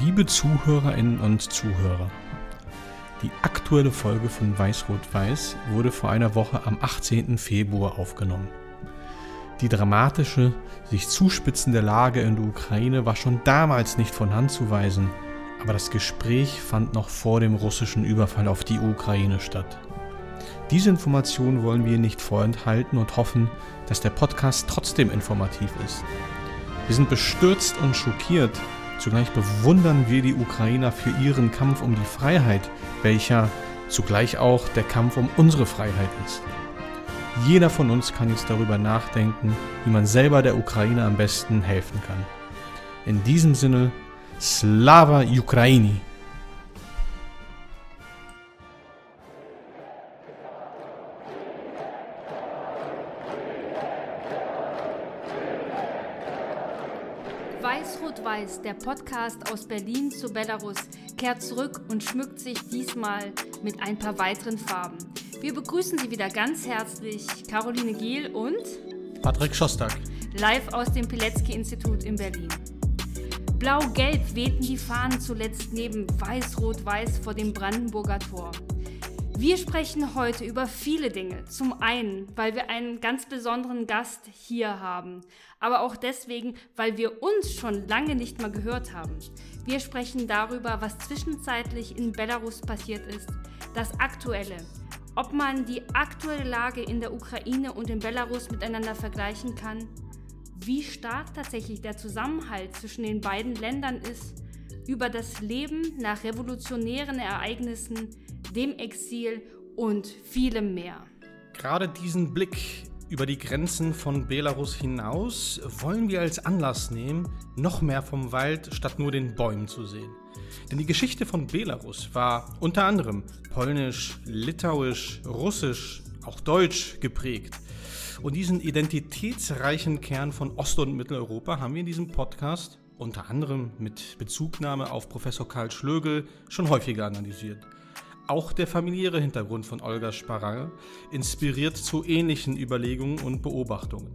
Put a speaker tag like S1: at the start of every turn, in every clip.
S1: Liebe Zuhörerinnen und Zuhörer, die aktuelle Folge von Weiß-Rot-Weiß wurde vor einer Woche am 18. Februar aufgenommen. Die dramatische, sich zuspitzende Lage in der Ukraine war schon damals nicht von Hand zu weisen, aber das Gespräch fand noch vor dem russischen Überfall auf die Ukraine statt. Diese Information wollen wir nicht vorenthalten und hoffen, dass der Podcast trotzdem informativ ist. Wir sind bestürzt und schockiert, zugleich bewundern wir die Ukrainer für ihren Kampf um die Freiheit, welcher zugleich auch der Kampf um unsere Freiheit ist. Jeder von uns kann jetzt darüber nachdenken, wie man selber der Ukraine am besten helfen kann. In diesem Sinne, Slava Ukraini!
S2: Der Podcast aus Berlin zu Belarus, kehrt zurück und schmückt sich diesmal mit ein paar weiteren Farben. Wir begrüßen Sie wieder ganz herzlich, Caroline Giel und
S1: Patrick Schostak.
S2: Live aus dem Pilecki-Institut in Berlin. Blau-Gelb wehten die Fahnen zuletzt neben Weiß-Rot-Weiß vor dem Brandenburger Tor. Wir sprechen heute über viele Dinge. Zum einen, weil wir einen ganz besonderen Gast hier haben, aber auch deswegen, weil wir uns schon lange nicht mehr gehört haben. Wir sprechen darüber, was zwischenzeitlich in Belarus passiert ist, das Aktuelle, ob man die aktuelle Lage in der Ukraine und in Belarus miteinander vergleichen kann, wie stark tatsächlich der Zusammenhalt zwischen den beiden Ländern ist, über das Leben nach revolutionären Ereignissen, dem Exil und vielem mehr.
S1: Gerade diesen Blick über die Grenzen von Belarus hinaus wollen wir als Anlass nehmen, noch mehr vom Wald statt nur den Bäumen zu sehen. Denn die Geschichte von Belarus war unter anderem polnisch, litauisch, russisch, auch deutsch geprägt. Und diesen identitätsreichen Kern von Ost- und Mitteleuropa haben wir in diesem Podcast unter anderem mit Bezugnahme auf Professor Karl Schlögel schon häufiger analysiert. Auch der familiäre Hintergrund von Olga Sparral inspiriert zu ähnlichen Überlegungen und Beobachtungen.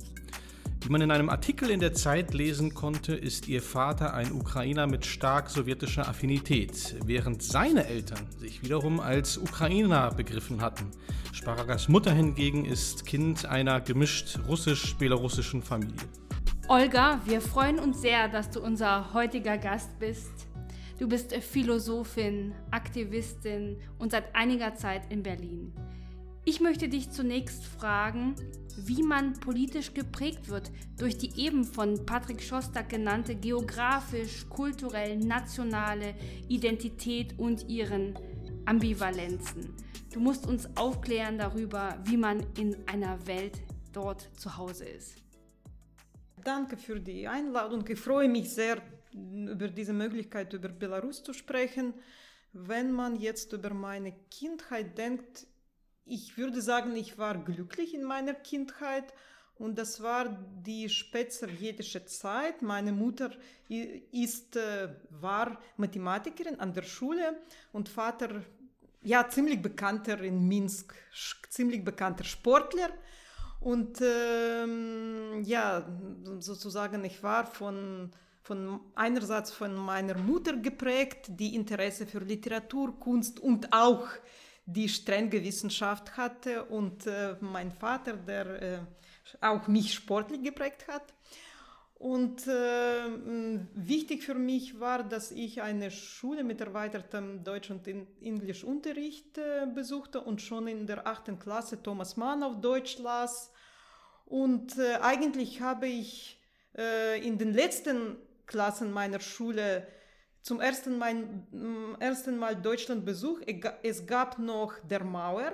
S1: Wie man in einem Artikel in der Zeit lesen konnte, ist ihr Vater ein Ukrainer mit stark sowjetischer Affinität, während seine Eltern sich wiederum als Ukrainer begriffen hatten. Sparagas Mutter hingegen ist Kind einer gemischt russisch-belarussischen Familie.
S2: Olga, wir freuen uns sehr, dass du unser heutiger Gast bist. Du bist Philosophin, Aktivistin und seit einiger Zeit in Berlin. Ich möchte dich zunächst fragen, wie man politisch geprägt wird durch die eben von Patrick Schostak genannte geografisch, kulturell, nationale Identität und ihren Ambivalenzen. Du musst uns aufklären darüber, wie man in einer Welt dort zu Hause ist.
S3: Danke für die Einladung. Ich freue mich sehr, über diese Möglichkeit über Belarus zu sprechen. Wenn man jetzt über meine Kindheit denkt, ich würde sagen, ich war glücklich in meiner Kindheit und das war die spätsowjetische Zeit. Meine Mutter ist, äh, war Mathematikerin an der Schule und Vater, ja, ziemlich bekannter in Minsk, ziemlich bekannter Sportler. Und ähm, ja, sozusagen, ich war von von einerseits von meiner Mutter geprägt, die Interesse für Literatur, Kunst und auch die strenge Wissenschaft hatte und äh, mein Vater, der äh, auch mich sportlich geprägt hat. Und äh, wichtig für mich war, dass ich eine Schule mit erweitertem Deutsch- und Englischunterricht äh, besuchte und schon in der achten Klasse Thomas Mann auf Deutsch las. Und äh, eigentlich habe ich äh, in den letzten Klassen meiner Schule zum ersten Mal, mm, ersten Mal Deutschland Besuch. Es gab noch der Mauer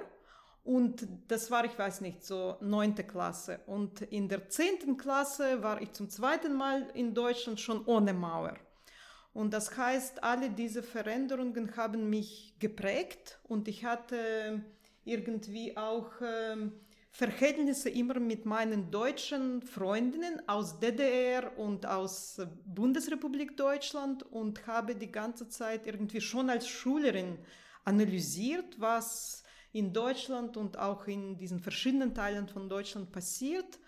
S3: und das war, ich weiß nicht, so neunte Klasse. Und in der zehnten Klasse war ich zum zweiten Mal in Deutschland schon ohne Mauer. Und das heißt, alle diese Veränderungen haben mich geprägt und ich hatte irgendwie auch ähm, Verhältnisse immer mit meinen deutschen Freundinnen aus DDR und aus Bundesrepublik Deutschland und habe die ganze Zeit irgendwie schon als Schülerin analysiert, was in Deutschland und auch in diesen verschiedenen Teilen von Deutschland passiert.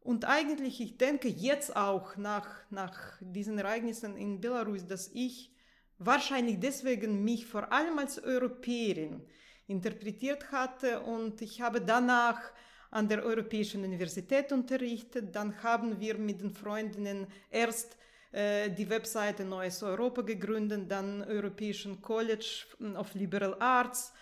S3: Und eigentlich, ich denke jetzt auch nach, nach diesen Ereignissen in Belarus, dass ich wahrscheinlich deswegen mich vor allem als Europäerin interpretiert hatte und ich habe danach an der Europäischen Universität unterrichtet. Dann haben wir mit den Freundinnen erst äh, die Webseite Neues Europa gegründet, dann Europäischen College of Liberal Arts.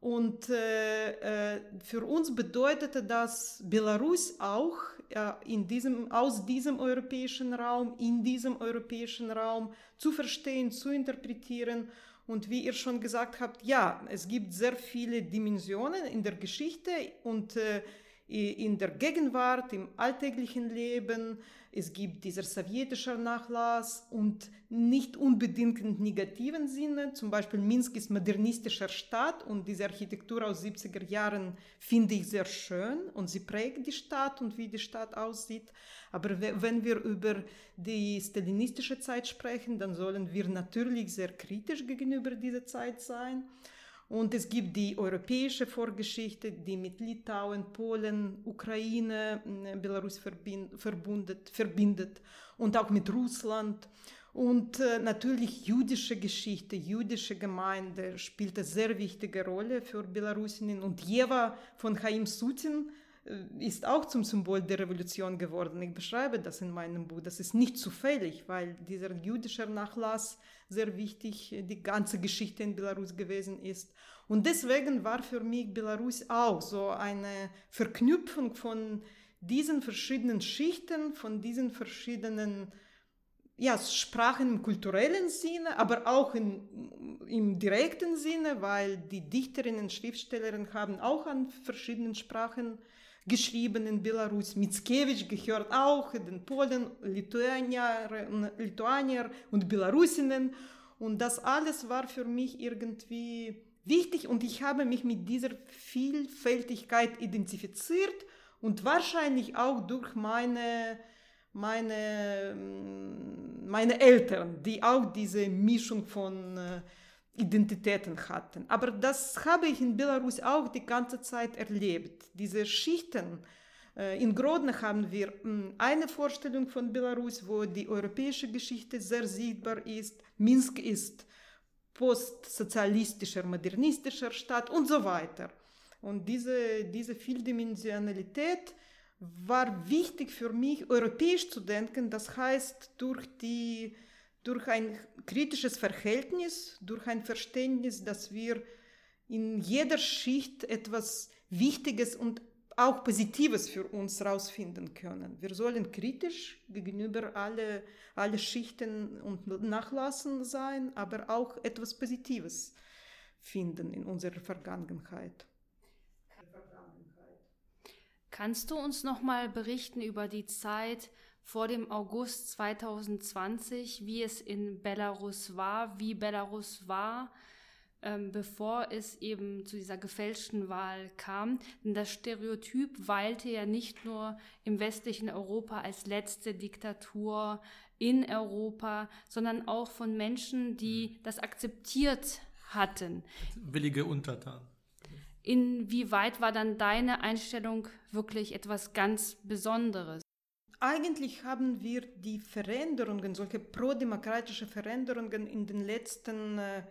S3: Und äh, äh, für uns bedeutete das Belarus auch äh, in diesem, aus diesem europäischen Raum, in diesem europäischen Raum zu verstehen, zu interpretieren. Und wie ihr schon gesagt habt, ja, es gibt sehr viele Dimensionen in der Geschichte und äh, in der Gegenwart, im alltäglichen Leben. Es gibt dieser sowjetische Nachlass und nicht unbedingt im negativen Sinne. Zum Beispiel Minsk ist modernistischer Stadt und diese Architektur aus 70er Jahren finde ich sehr schön und sie prägt die Stadt und wie die Stadt aussieht. Aber wenn wir über die stalinistische Zeit sprechen, dann sollen wir natürlich sehr kritisch gegenüber dieser Zeit sein. Und es gibt die europäische Vorgeschichte, die mit Litauen, Polen, Ukraine, äh, Belarus verbindet, verbindet und auch mit Russland. Und äh, natürlich jüdische Geschichte, jüdische Gemeinde spielt eine sehr wichtige Rolle für Belarusinnen. Und Jeva von Chaim Sutin ist auch zum Symbol der Revolution geworden. Ich beschreibe das in meinem Buch. Das ist nicht zufällig, weil dieser jüdische Nachlass sehr wichtig, äh, die ganze Geschichte in Belarus gewesen ist. Und deswegen war für mich Belarus auch so eine Verknüpfung von diesen verschiedenen Schichten, von diesen verschiedenen ja, Sprachen im kulturellen Sinne, aber auch in, im direkten Sinne, weil die Dichterinnen und Schriftstellerinnen haben auch an verschiedenen Sprachen geschrieben in Belarus. Mickiewicz gehört auch den Polen, Lituanier, Lituanier und Belarusinnen. Und das alles war für mich irgendwie wichtig und ich habe mich mit dieser Vielfältigkeit identifiziert und wahrscheinlich auch durch meine, meine, meine Eltern, die auch diese Mischung von äh, Identitäten hatten. Aber das habe ich in Belarus auch die ganze Zeit erlebt. Diese Schichten. Äh, in Grodno haben wir hm, eine Vorstellung von Belarus, wo die europäische Geschichte sehr sichtbar ist. Minsk ist postsozialistischer, modernistischer Stadt und so weiter. Und diese, diese Vieldimensionalität war wichtig für mich, europäisch zu denken. Das heißt, durch die durch ein kritisches Verhältnis, durch ein Verständnis, dass wir in jeder Schicht etwas Wichtiges und auch Positives für uns herausfinden können. Wir sollen kritisch gegenüber alle, alle Schichten und Nachlassen sein, aber auch etwas Positives finden in unserer Vergangenheit.
S2: Kannst du uns noch mal berichten über die Zeit vor dem August 2020, wie es in Belarus war, wie Belarus war, ähm, bevor es eben zu dieser gefälschten Wahl kam. Denn das Stereotyp weilte ja nicht nur im westlichen Europa als letzte Diktatur in Europa, sondern auch von Menschen, die das akzeptiert hatten.
S1: Willige Untertanen.
S2: Inwieweit war dann deine Einstellung wirklich etwas ganz Besonderes?
S3: Eigentlich haben wir die Veränderungen, solche prodemokratische Veränderungen in den letzten äh,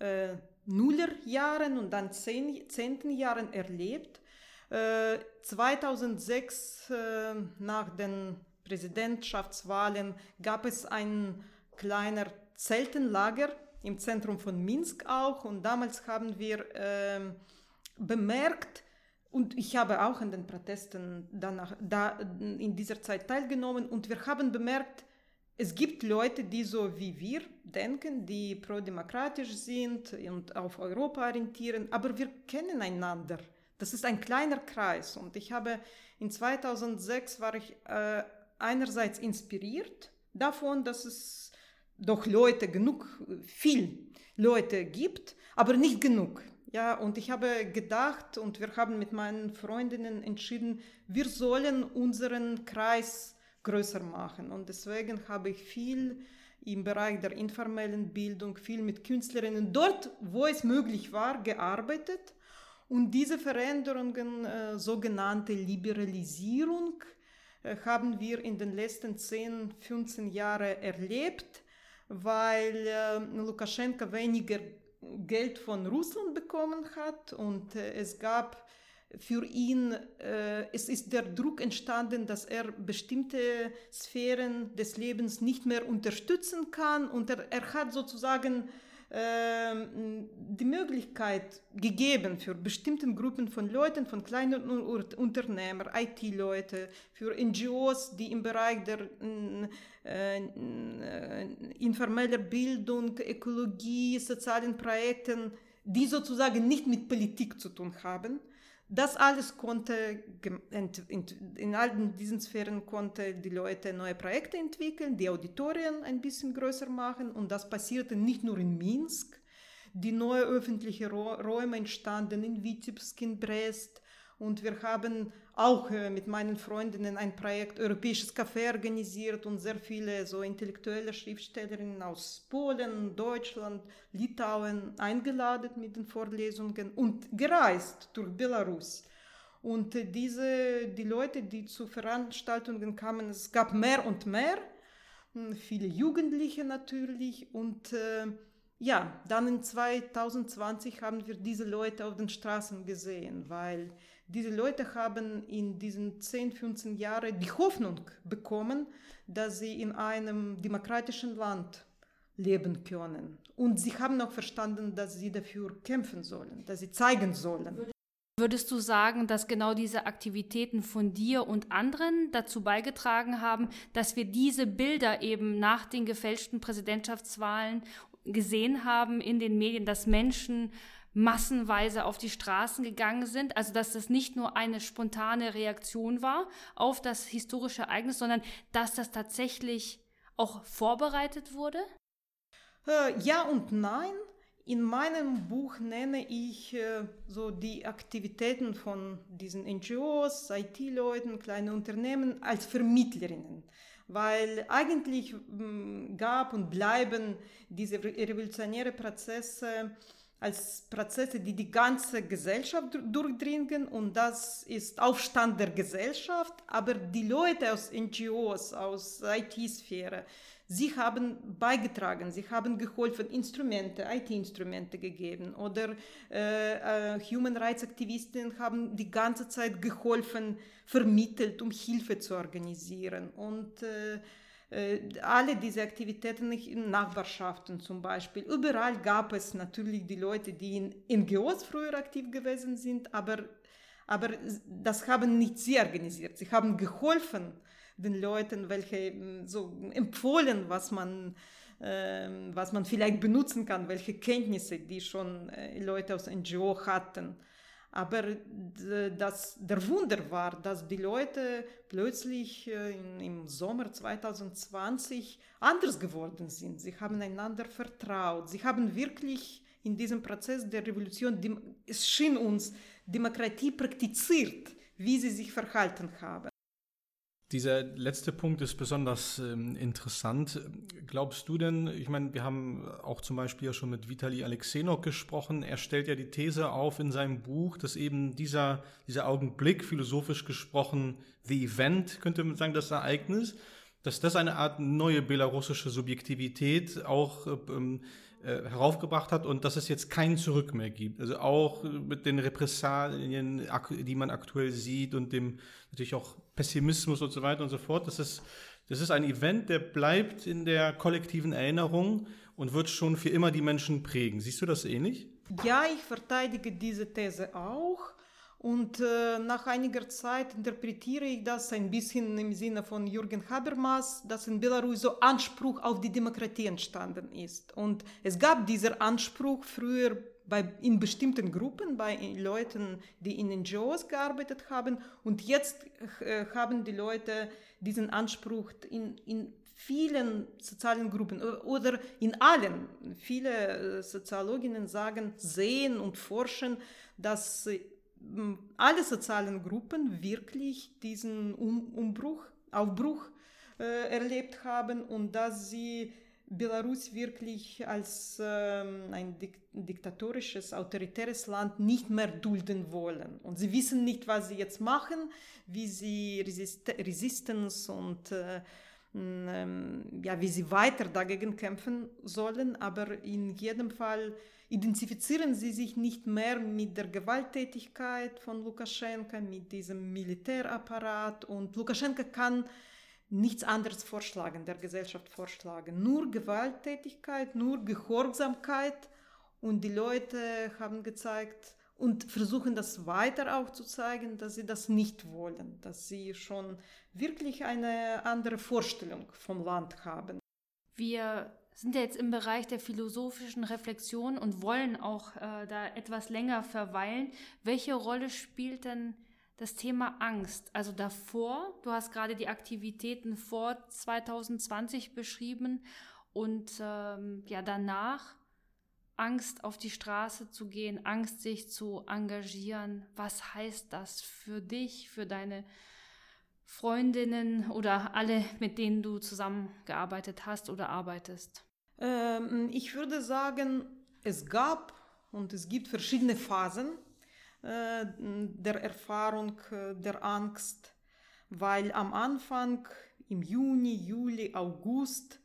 S3: äh, Nullerjahren und dann zehn, zehnten Jahren erlebt. Äh, 2006 äh, nach den Präsidentschaftswahlen gab es ein kleiner Zeltenlager im Zentrum von Minsk auch und damals haben wir ähm, bemerkt, und ich habe auch an den Protesten danach, da, in dieser Zeit teilgenommen und wir haben bemerkt, es gibt Leute, die so wie wir denken, die prodemokratisch sind und auf Europa orientieren, aber wir kennen einander. Das ist ein kleiner Kreis und ich habe in 2006 war ich äh, einerseits inspiriert davon, dass es doch Leute genug, viel Leute gibt, aber nicht genug. Ja, und ich habe gedacht und wir haben mit meinen Freundinnen entschieden, wir sollen unseren Kreis größer machen. Und deswegen habe ich viel im Bereich der informellen Bildung, viel mit Künstlerinnen dort, wo es möglich war, gearbeitet. Und diese Veränderungen, äh, sogenannte Liberalisierung, äh, haben wir in den letzten 10, 15 Jahren erlebt weil äh, Lukaschenka weniger Geld von Russland bekommen hat und äh, es gab für ihn, äh, es ist der Druck entstanden, dass er bestimmte Sphären des Lebens nicht mehr unterstützen kann und er, er hat sozusagen die Möglichkeit gegeben für bestimmte Gruppen von Leuten, von kleinen Unternehmern, IT-Leute, für NGOs, die im Bereich der äh, äh, informeller Bildung, Ökologie, sozialen Projekten, die sozusagen nicht mit Politik zu tun haben, das alles konnte, in all diesen Sphären konnte die Leute neue Projekte entwickeln, die Auditorien ein bisschen größer machen. Und das passierte nicht nur in Minsk, die neue öffentliche Räume entstanden in Vitebsk, in Brest, und wir haben auch äh, mit meinen Freundinnen ein Projekt Europäisches Café organisiert und sehr viele so intellektuelle Schriftstellerinnen aus Polen, Deutschland, Litauen eingeladen mit den Vorlesungen und gereist durch Belarus. Und äh, diese, die Leute, die zu Veranstaltungen kamen, es gab mehr und mehr, hm, viele Jugendliche natürlich und äh, ja, dann in 2020 haben wir diese Leute auf den Straßen gesehen, weil diese Leute haben in diesen 10, 15 Jahren die Hoffnung bekommen, dass sie in einem demokratischen Land leben können. Und sie haben auch verstanden, dass sie dafür kämpfen sollen, dass sie zeigen sollen.
S2: Würdest du sagen, dass genau diese Aktivitäten von dir und anderen dazu beigetragen haben, dass wir diese Bilder eben nach den gefälschten Präsidentschaftswahlen gesehen haben in den Medien, dass Menschen massenweise auf die Straßen gegangen sind. Also dass das nicht nur eine spontane Reaktion war auf das historische Ereignis, sondern dass das tatsächlich auch vorbereitet wurde?
S3: Äh, ja und nein. In meinem Buch nenne ich äh, so die Aktivitäten von diesen NGOs, IT-Leuten, kleinen Unternehmen als Vermittlerinnen weil eigentlich mm, gab und bleiben diese revolutionäre Prozesse als Prozesse, die die ganze Gesellschaft durchdringen und das ist Aufstand der Gesellschaft, aber die Leute aus NGOs, aus IT-Sphäre, sie haben beigetragen, sie haben geholfen, Instrumente, IT-Instrumente gegeben. Oder äh, äh, Human Rights Aktivisten haben die ganze Zeit geholfen, vermittelt, um Hilfe zu organisieren. Und äh, alle diese Aktivitäten in Nachbarschaften zum Beispiel. Überall gab es natürlich die Leute, die in NGOs früher aktiv gewesen sind, aber, aber das haben nicht sie organisiert. Sie haben geholfen den Leuten, welche so empfohlen, was man ähm, was man vielleicht benutzen kann, welche Kenntnisse die schon äh, Leute aus NGO hatten. Aber das, der Wunder war, dass die Leute plötzlich äh, im Sommer 2020 anders geworden sind. Sie haben einander vertraut. Sie haben wirklich in diesem Prozess der Revolution, es schien uns, Demokratie praktiziert, wie sie sich verhalten haben.
S1: Dieser letzte Punkt ist besonders ähm, interessant. Glaubst du denn, ich meine, wir haben auch zum Beispiel ja schon mit Vitali Alexenok gesprochen. Er stellt ja die These auf in seinem Buch, dass eben dieser, dieser Augenblick, philosophisch gesprochen, the event, könnte man sagen, das Ereignis, dass das eine Art neue belarussische Subjektivität auch ähm, äh, heraufgebracht hat und dass es jetzt kein Zurück mehr gibt. Also auch mit den Repressalien, die man aktuell sieht und dem natürlich auch Pessimismus und so weiter und so fort. Das ist, das ist ein Event, der bleibt in der kollektiven Erinnerung und wird schon für immer die Menschen prägen. Siehst du das ähnlich?
S3: Ja, ich verteidige diese These auch. Und äh, nach einiger Zeit interpretiere ich das ein bisschen im Sinne von Jürgen Habermas, dass in Belarus so Anspruch auf die Demokratie entstanden ist. Und es gab dieser Anspruch früher bei, in bestimmten Gruppen, bei Leuten, die in NGOs gearbeitet haben. Und jetzt äh, haben die Leute diesen Anspruch in, in vielen sozialen Gruppen oder in allen. Viele äh, Soziologinnen sagen, sehen und forschen, dass alle sozialen Gruppen wirklich diesen um Umbruch, Aufbruch äh, erlebt haben und dass sie Belarus wirklich als ähm, ein dik diktatorisches, autoritäres Land nicht mehr dulden wollen. Und sie wissen nicht, was sie jetzt machen, wie sie Resist Resistance und äh, ähm, ja, wie sie weiter dagegen kämpfen sollen, aber in jedem Fall identifizieren sie sich nicht mehr mit der Gewalttätigkeit von Lukaschenka, mit diesem Militärapparat und Lukaschenka kann nichts anderes vorschlagen, der Gesellschaft vorschlagen. Nur Gewalttätigkeit, nur Gehorsamkeit und die Leute haben gezeigt und versuchen das weiter auch zu zeigen, dass sie das nicht wollen, dass sie schon wirklich eine andere Vorstellung vom Land haben.
S2: Wir sind ja jetzt im Bereich der philosophischen Reflexion und wollen auch äh, da etwas länger verweilen. Welche Rolle spielt denn das Thema Angst? Also davor, du hast gerade die Aktivitäten vor 2020 beschrieben und ähm, ja danach Angst auf die Straße zu gehen, Angst sich zu engagieren. Was heißt das für dich, für deine Freundinnen oder alle, mit denen du zusammengearbeitet hast oder arbeitest?
S3: Ähm, ich würde sagen, es gab und es gibt verschiedene Phasen der Erfahrung äh, der Angst, weil am Anfang im Juni, Juli, August,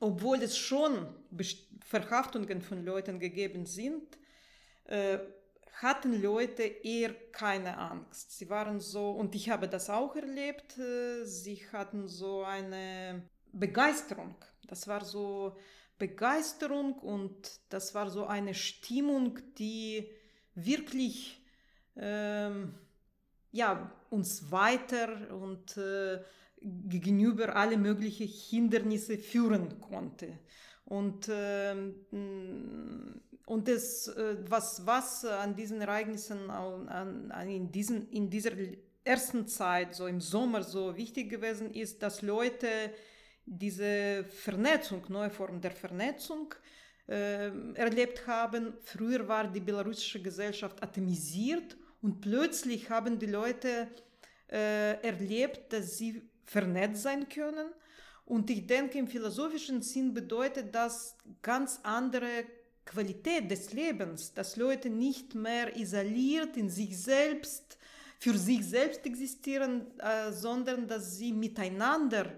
S3: obwohl es schon Verhaftungen von Leuten gegeben sind, äh, hatten Leute eher keine Angst. Sie waren so, und ich habe das auch erlebt, sie hatten so eine Begeisterung das war so Begeisterung und das war so eine Stimmung, die wirklich ähm, ja, uns weiter und äh, gegenüber alle möglichen Hindernisse führen konnte. Und, äh, und das, äh, was, was an diesen Ereignissen an, an, in, diesen, in dieser ersten Zeit, so im Sommer, so wichtig gewesen ist, dass Leute diese Vernetzung, neue Form der Vernetzung erlebt haben. Früher war die belarussische Gesellschaft atomisiert und plötzlich haben die Leute äh, erlebt, dass sie vernetzt sein können. Und ich denke, im philosophischen Sinn bedeutet das ganz andere Qualität des Lebens, dass Leute nicht mehr isoliert in sich selbst, für sich selbst existieren, äh, sondern dass sie miteinander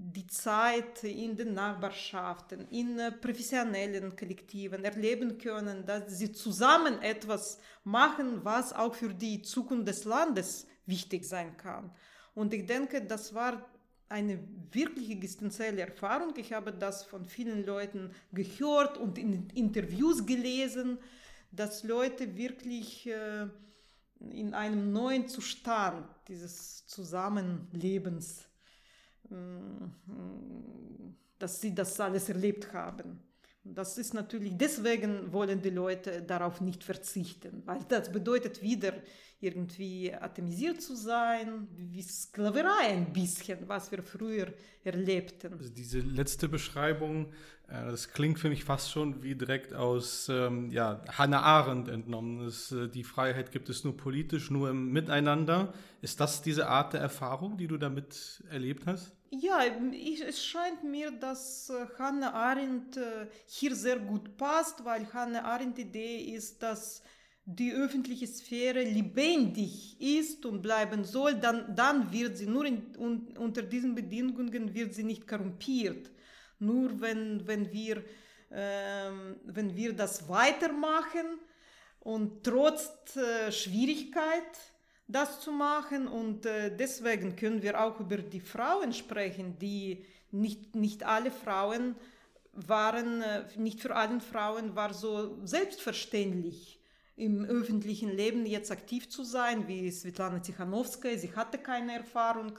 S3: die Zeit in den Nachbarschaften, in äh, professionellen Kollektiven erleben können, dass sie zusammen etwas machen, was auch für die Zukunft des Landes wichtig sein kann. Und ich denke, das war eine wirklich existenzielle Erfahrung. Ich habe das von vielen Leuten gehört und in Interviews gelesen, dass Leute wirklich äh, in einem neuen Zustand dieses Zusammenlebens dass sie das alles erlebt haben. Und das ist natürlich, deswegen wollen die Leute darauf nicht verzichten, weil das bedeutet wieder irgendwie atomisiert zu sein, wie Sklaverei ein bisschen, was wir früher erlebten.
S1: Also diese letzte Beschreibung, äh, das klingt für mich fast schon wie direkt aus ähm, ja, Hannah Arendt entnommen. Das, äh, die Freiheit gibt es nur politisch, nur im Miteinander. Ist das diese Art der Erfahrung, die du damit erlebt hast?
S3: Ja, ich, es scheint mir, dass äh, Hannah Arendt äh, hier sehr gut passt, weil Hannah Arendt Idee ist, dass die öffentliche Sphäre lebendig ist und bleiben soll, dann, dann wird sie nur in, un, unter diesen Bedingungen wird sie nicht korrumpiert. Nur wenn, wenn, wir, ähm, wenn wir das weitermachen und trotz äh, Schwierigkeit das zu machen. Und äh, deswegen können wir auch über die Frauen sprechen, die nicht, nicht alle Frauen waren, äh, nicht für alle Frauen war so selbstverständlich im öffentlichen Leben jetzt aktiv zu sein, wie Svetlana Tichanowskaja. Sie hatte keine Erfahrung.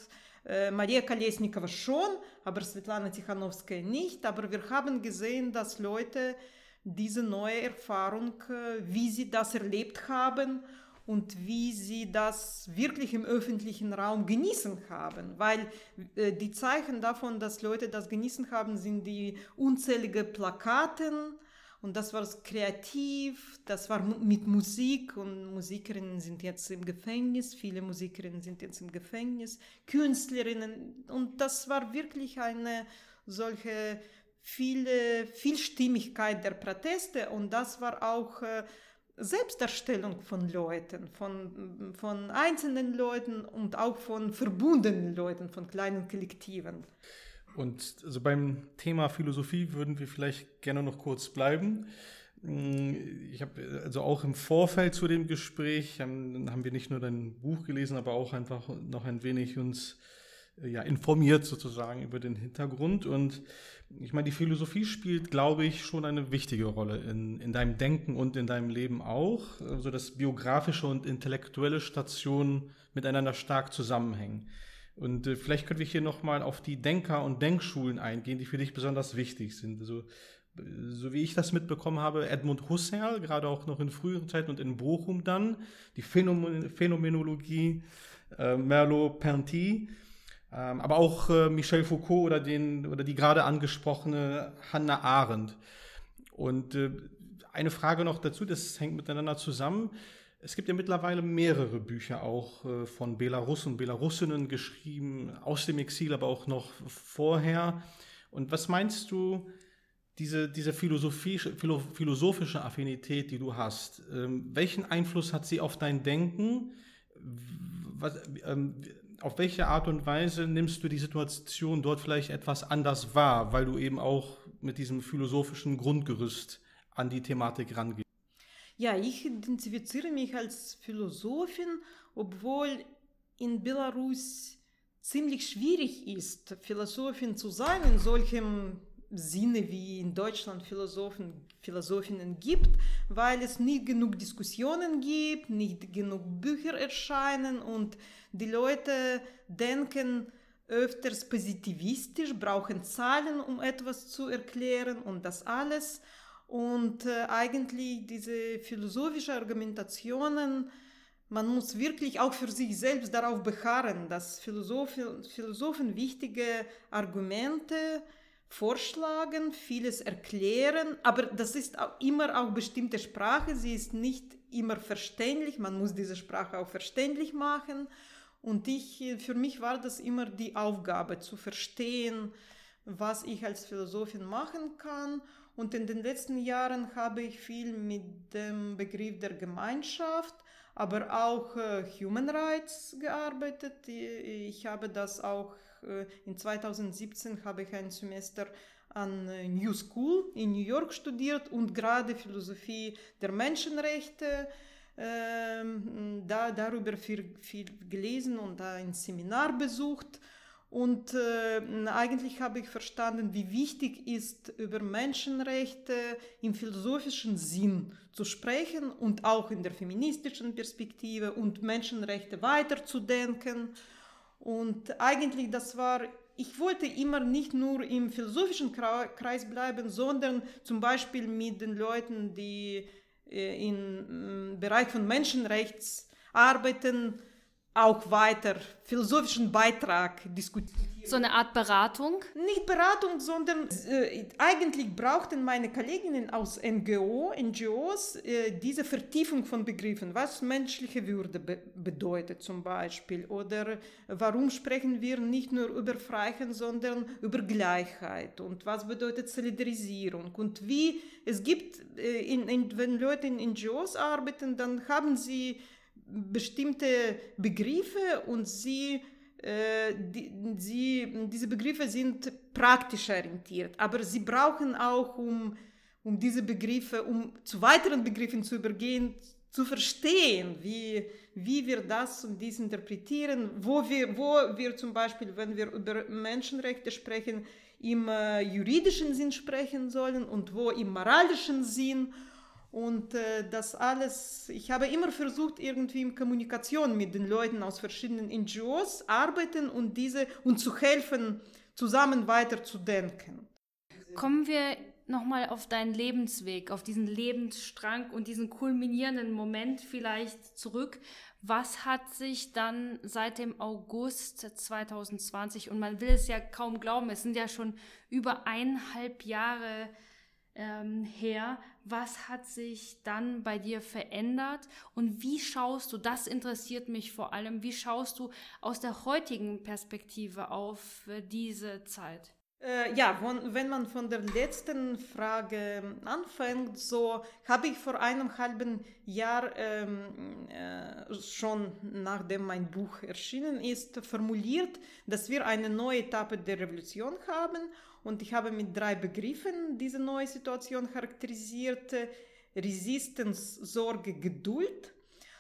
S3: Äh, Maria Kolesnikova schon, aber Svetlana Tichanowskaja nicht. Aber wir haben gesehen, dass Leute diese neue Erfahrung, äh, wie sie das erlebt haben und wie sie das wirklich im öffentlichen Raum genießen haben. Weil äh, die Zeichen davon, dass Leute das genießen haben, sind die unzähligen Plakaten. Und das war kreativ, das war mit Musik und Musikerinnen sind jetzt im Gefängnis, viele Musikerinnen sind jetzt im Gefängnis, Künstlerinnen und das war wirklich eine solche viele Vielstimmigkeit der Proteste und das war auch äh, Selbstdarstellung von Leuten, von, von einzelnen Leuten und auch von verbundenen Leuten, von kleinen Kollektiven.
S1: Und also beim Thema Philosophie würden wir vielleicht gerne noch kurz bleiben. Mm, ich habe also auch im Vorfeld zu dem Gespräch haben, haben wir nicht nur dein Buch gelesen, aber auch einfach noch ein wenig uns äh, ja, informiert sozusagen über den Hintergrund. Und ich meine, die Philosophie spielt, glaube ich, schon eine wichtige Rolle in, in deinem Denken und in deinem Leben auch, so also dass biografische und intellektuelle Stationen miteinander stark zusammenhängen. Und äh, vielleicht können wir hier nochmal auf die Denker und Denkschulen eingehen, die für dich besonders wichtig sind. Also, so wie ich das mitbekommen habe, Edmund Husserl, gerade auch noch in früheren Zeiten und in Bochum dann, die Phänomen Phänomenologie, äh, Merleau-Ponty, ähm, aber auch äh, Michel Foucault oder, den, oder die gerade angesprochene Hannah Arendt. Und äh, eine Frage noch dazu, das hängt miteinander zusammen. Es gibt ja mittlerweile mehrere Bücher auch äh, von Belarussen und Belarusinnen geschrieben, aus dem Exil, aber auch noch vorher. Und was meinst du, diese, diese philosophische Affinität, die du hast, ähm, welchen Einfluss hat sie auf dein Denken? Was, ähm, auf welche Art und Weise nimmst du die Situation dort vielleicht etwas anders wahr, weil du eben auch mit diesem philosophischen Grundgerüst an die Thematik rangehst?
S3: Ja, ich identifiziere mich als Philosophin, obwohl in Belarus ziemlich schwierig ist, Philosophin zu sein in solchem Sinne wie in Deutschland Philosophen, Philosophinnen gibt, weil es nicht genug Diskussionen gibt, nicht genug Bücher erscheinen und die Leute denken öfters positivistisch, brauchen Zahlen, um etwas zu erklären und das alles. Und äh, eigentlich diese philosophische Argumentationen, man muss wirklich auch für sich selbst darauf beharren, dass Philosophen, Philosophen wichtige Argumente vorschlagen, vieles erklären, aber das ist auch immer auch bestimmte Sprache, sie ist nicht immer verständlich, man muss diese Sprache auch verständlich machen und ich, für mich war das immer die Aufgabe zu verstehen, was ich als Philosophin machen kann und in den letzten Jahren habe ich viel mit dem Begriff der Gemeinschaft, aber auch äh, Human Rights gearbeitet. Ich habe das auch in 2017 habe ich ein Semester an äh, New School in New York studiert und gerade Philosophie der Menschenrechte. Ähm, da darüber viel, viel gelesen und ein Seminar besucht. Und äh, eigentlich habe ich verstanden, wie wichtig ist, über Menschenrechte im philosophischen Sinn zu sprechen und auch in der feministischen Perspektive und Menschenrechte weiterzudenken. Und eigentlich, das war, ich wollte immer nicht nur im philosophischen Kreis bleiben, sondern zum Beispiel mit den Leuten, die äh, im Bereich von Menschenrechts arbeiten, auch weiter philosophischen Beitrag diskutieren.
S2: So eine Art Beratung?
S3: Nicht Beratung, sondern äh, eigentlich brauchten meine Kolleginnen aus NGO, NGOs äh, diese Vertiefung von Begriffen. Was menschliche Würde be bedeutet zum Beispiel oder warum sprechen wir nicht nur über Freiheit, sondern über Gleichheit und was bedeutet Solidarisierung und wie es gibt, äh, in, in, wenn Leute in NGOs arbeiten, dann haben sie bestimmte Begriffe und sie, äh, die, sie, diese Begriffe sind praktisch orientiert, aber sie brauchen auch, um, um diese Begriffe, um zu weiteren Begriffen zu übergehen, zu verstehen, wie, wie wir das und dies interpretieren, wo wir, wo wir zum Beispiel, wenn wir über Menschenrechte sprechen, im äh, juridischen Sinn sprechen sollen und wo im moralischen Sinn und äh, das alles, ich habe immer versucht, irgendwie in Kommunikation mit den Leuten aus verschiedenen NGOs arbeiten und diese und zu helfen, zusammen weiterzudenken.
S2: Kommen wir nochmal auf deinen Lebensweg, auf diesen Lebensstrang und diesen kulminierenden Moment vielleicht zurück. Was hat sich dann seit dem August 2020, und man will es ja kaum glauben, es sind ja schon über eineinhalb Jahre ähm, her. Was hat sich dann bei dir verändert und wie schaust du, das interessiert mich vor allem, wie schaust du aus der heutigen Perspektive auf diese Zeit?
S3: Äh, ja, von, wenn man von der letzten Frage anfängt, so habe ich vor einem halben Jahr ähm, äh, schon, nachdem mein Buch erschienen ist, formuliert, dass wir eine neue Etappe der Revolution haben. Und ich habe mit drei Begriffen diese neue Situation charakterisiert. Resistance, Sorge, Geduld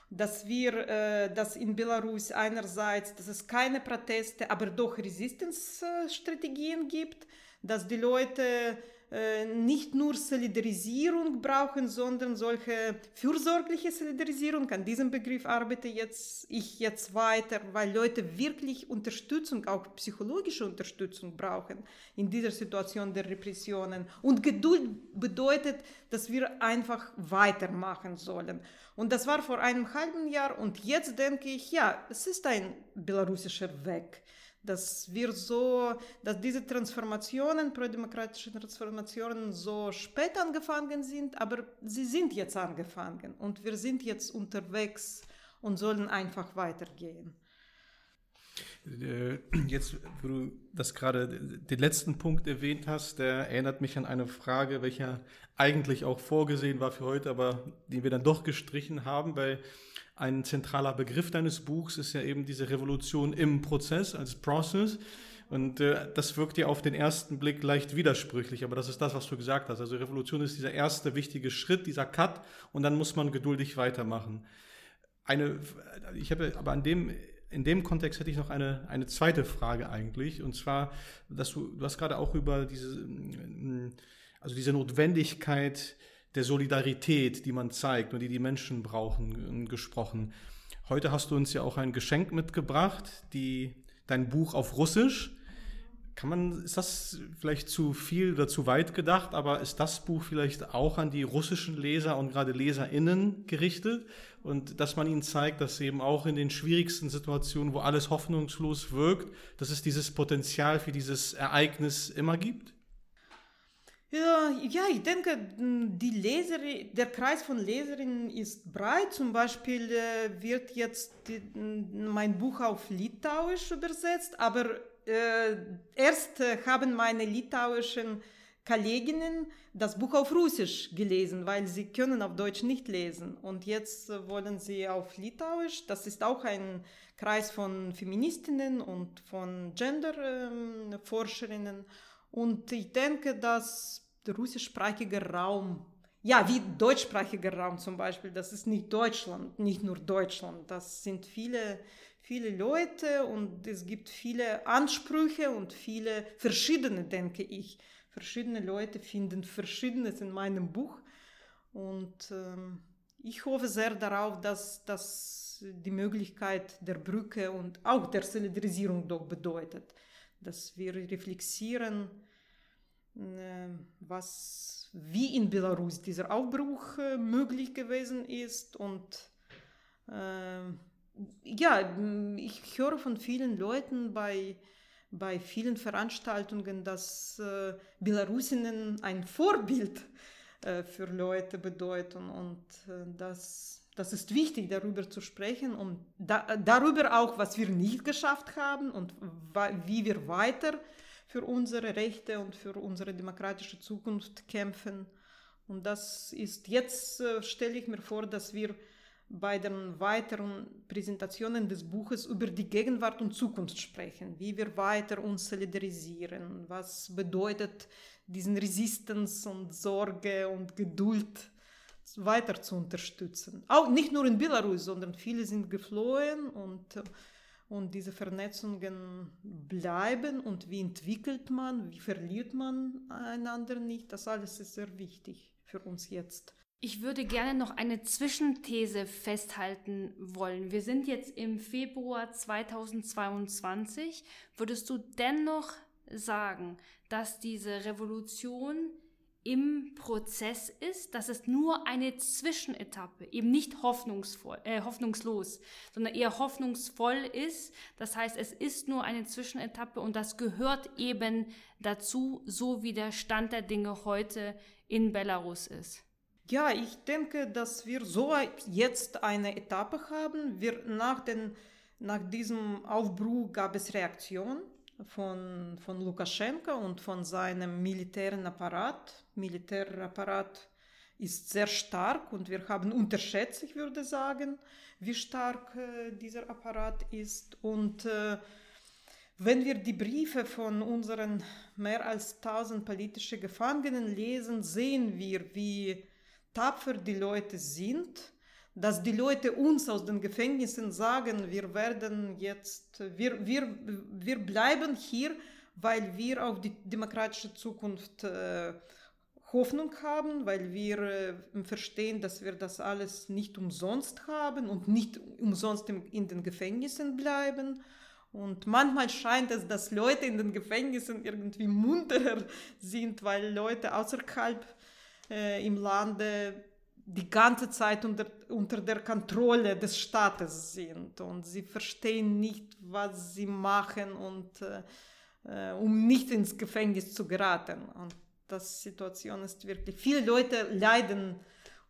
S3: dass wir, äh, dass in Belarus einerseits, dass es keine Proteste, aber doch Resistance-Strategien gibt, dass die Leute äh, nicht nur Solidarisierung brauchen, sondern solche fürsorgliche Solidarisierung. An diesem Begriff arbeite jetzt, ich jetzt weiter, weil Leute wirklich Unterstützung, auch psychologische Unterstützung brauchen in dieser Situation der Repressionen. Und Geduld bedeutet, dass wir einfach weitermachen sollen. Und das war vor einem halben Jahr und jetzt denke ich, ja, es ist ein belarussischer Weg dass wir so, dass diese Transformationen, prodemokratische Transformationen so spät angefangen sind, aber sie sind jetzt angefangen und wir sind jetzt unterwegs und sollen einfach weitergehen.
S1: Äh, jetzt, wo du das gerade den letzten Punkt erwähnt hast, der erinnert mich an eine Frage, welche eigentlich auch vorgesehen war für heute, aber die wir dann doch gestrichen haben, weil ein zentraler Begriff deines Buchs ist ja eben diese Revolution im Prozess, als Process. Und äh, das wirkt ja auf den ersten Blick leicht widersprüchlich, aber das ist das, was du gesagt hast. Also Revolution ist dieser erste wichtige Schritt, dieser Cut, und dann muss man geduldig weitermachen. Eine, ich habe aber an dem, in dem Kontext hätte ich noch eine, eine zweite Frage eigentlich, und zwar, dass du, du hast gerade auch über diese, also diese Notwendigkeit der Solidarität, die man zeigt und die die Menschen brauchen, gesprochen. Heute hast du uns ja auch ein Geschenk mitgebracht, die, dein Buch auf Russisch. Kann man, ist das vielleicht zu viel oder zu weit gedacht, aber ist das Buch vielleicht auch an die russischen Leser und gerade LeserInnen gerichtet? Und dass man ihnen zeigt, dass eben auch in den schwierigsten Situationen, wo alles hoffnungslos wirkt, dass es dieses Potenzial für dieses Ereignis immer gibt?
S3: Ja, ich denke, die Leser, der Kreis von Leserinnen ist breit. Zum Beispiel äh, wird jetzt die, mein Buch auf Litauisch übersetzt, aber äh, erst äh, haben meine litauischen Kolleginnen das Buch auf Russisch gelesen, weil sie können auf Deutsch nicht lesen. Und jetzt wollen sie auf Litauisch. Das ist auch ein Kreis von Feministinnen und von Genderforscherinnen. Ähm, und ich denke, dass der russischsprachige Raum, ja, wie deutschsprachiger Raum zum Beispiel, das ist nicht Deutschland, nicht nur Deutschland, das sind viele, viele Leute und es gibt viele Ansprüche und viele verschiedene, denke ich. Verschiedene Leute finden Verschiedenes in meinem Buch. Und ähm, ich hoffe sehr darauf, dass das die Möglichkeit der Brücke und auch der Solidarisierung doch bedeutet, dass wir reflektieren, äh, was, wie in Belarus dieser Aufbruch äh, möglich gewesen ist. Und äh, ja, ich höre von vielen Leuten bei, bei vielen Veranstaltungen, dass äh, Belarusinnen ein Vorbild äh, für Leute bedeuten. Und äh, das, ist wichtig, darüber zu sprechen und da, darüber auch, was wir nicht geschafft haben und wie wir weiter für unsere Rechte und für unsere demokratische Zukunft kämpfen. Und das ist jetzt, äh, stelle ich mir vor, dass wir bei den weiteren Präsentationen des Buches über die Gegenwart und Zukunft sprechen, wie wir weiter uns solidarisieren, was bedeutet diesen Resistance und Sorge und Geduld weiter zu unterstützen. Auch nicht nur in Belarus, sondern viele sind geflohen und und diese Vernetzungen bleiben und wie entwickelt man, wie verliert man einander nicht, das alles ist sehr wichtig für uns jetzt.
S2: Ich würde gerne noch eine Zwischenthese festhalten wollen. Wir sind jetzt im Februar 2022. Würdest du dennoch sagen, dass diese Revolution im Prozess ist, dass es nur eine Zwischenetappe, eben nicht hoffnungsvoll, äh, hoffnungslos, sondern eher hoffnungsvoll ist. Das heißt, es ist nur eine Zwischenetappe und das gehört eben dazu, so wie der Stand der Dinge heute in Belarus ist.
S3: Ja, ich denke, dass wir so jetzt eine Etappe haben. Wir nach, den, nach diesem Aufbruch gab es Reaktion von, von Lukaschenka und von seinem militären Apparat. Militärapparat ist sehr stark und wir haben unterschätzt, ich würde sagen, wie stark äh, dieser Apparat ist. Und äh, wenn wir die Briefe von unseren mehr als 1000 politischen Gefangenen lesen, sehen wir, wie tapfer die Leute sind, dass die Leute uns aus den Gefängnissen sagen, wir werden jetzt, wir, wir, wir bleiben hier, weil wir auf die demokratische Zukunft äh, Hoffnung haben, weil wir äh, verstehen, dass wir das alles nicht umsonst haben und nicht umsonst in den Gefängnissen bleiben. Und manchmal scheint es, dass Leute in den Gefängnissen irgendwie munterer sind, weil Leute außerhalb äh, im Lande die ganze Zeit unter, unter der Kontrolle des Staates sind und sie verstehen nicht, was sie machen und äh, äh um nicht ins Gefängnis zu geraten. Und das Situation ist wirklich, viele Leute leiden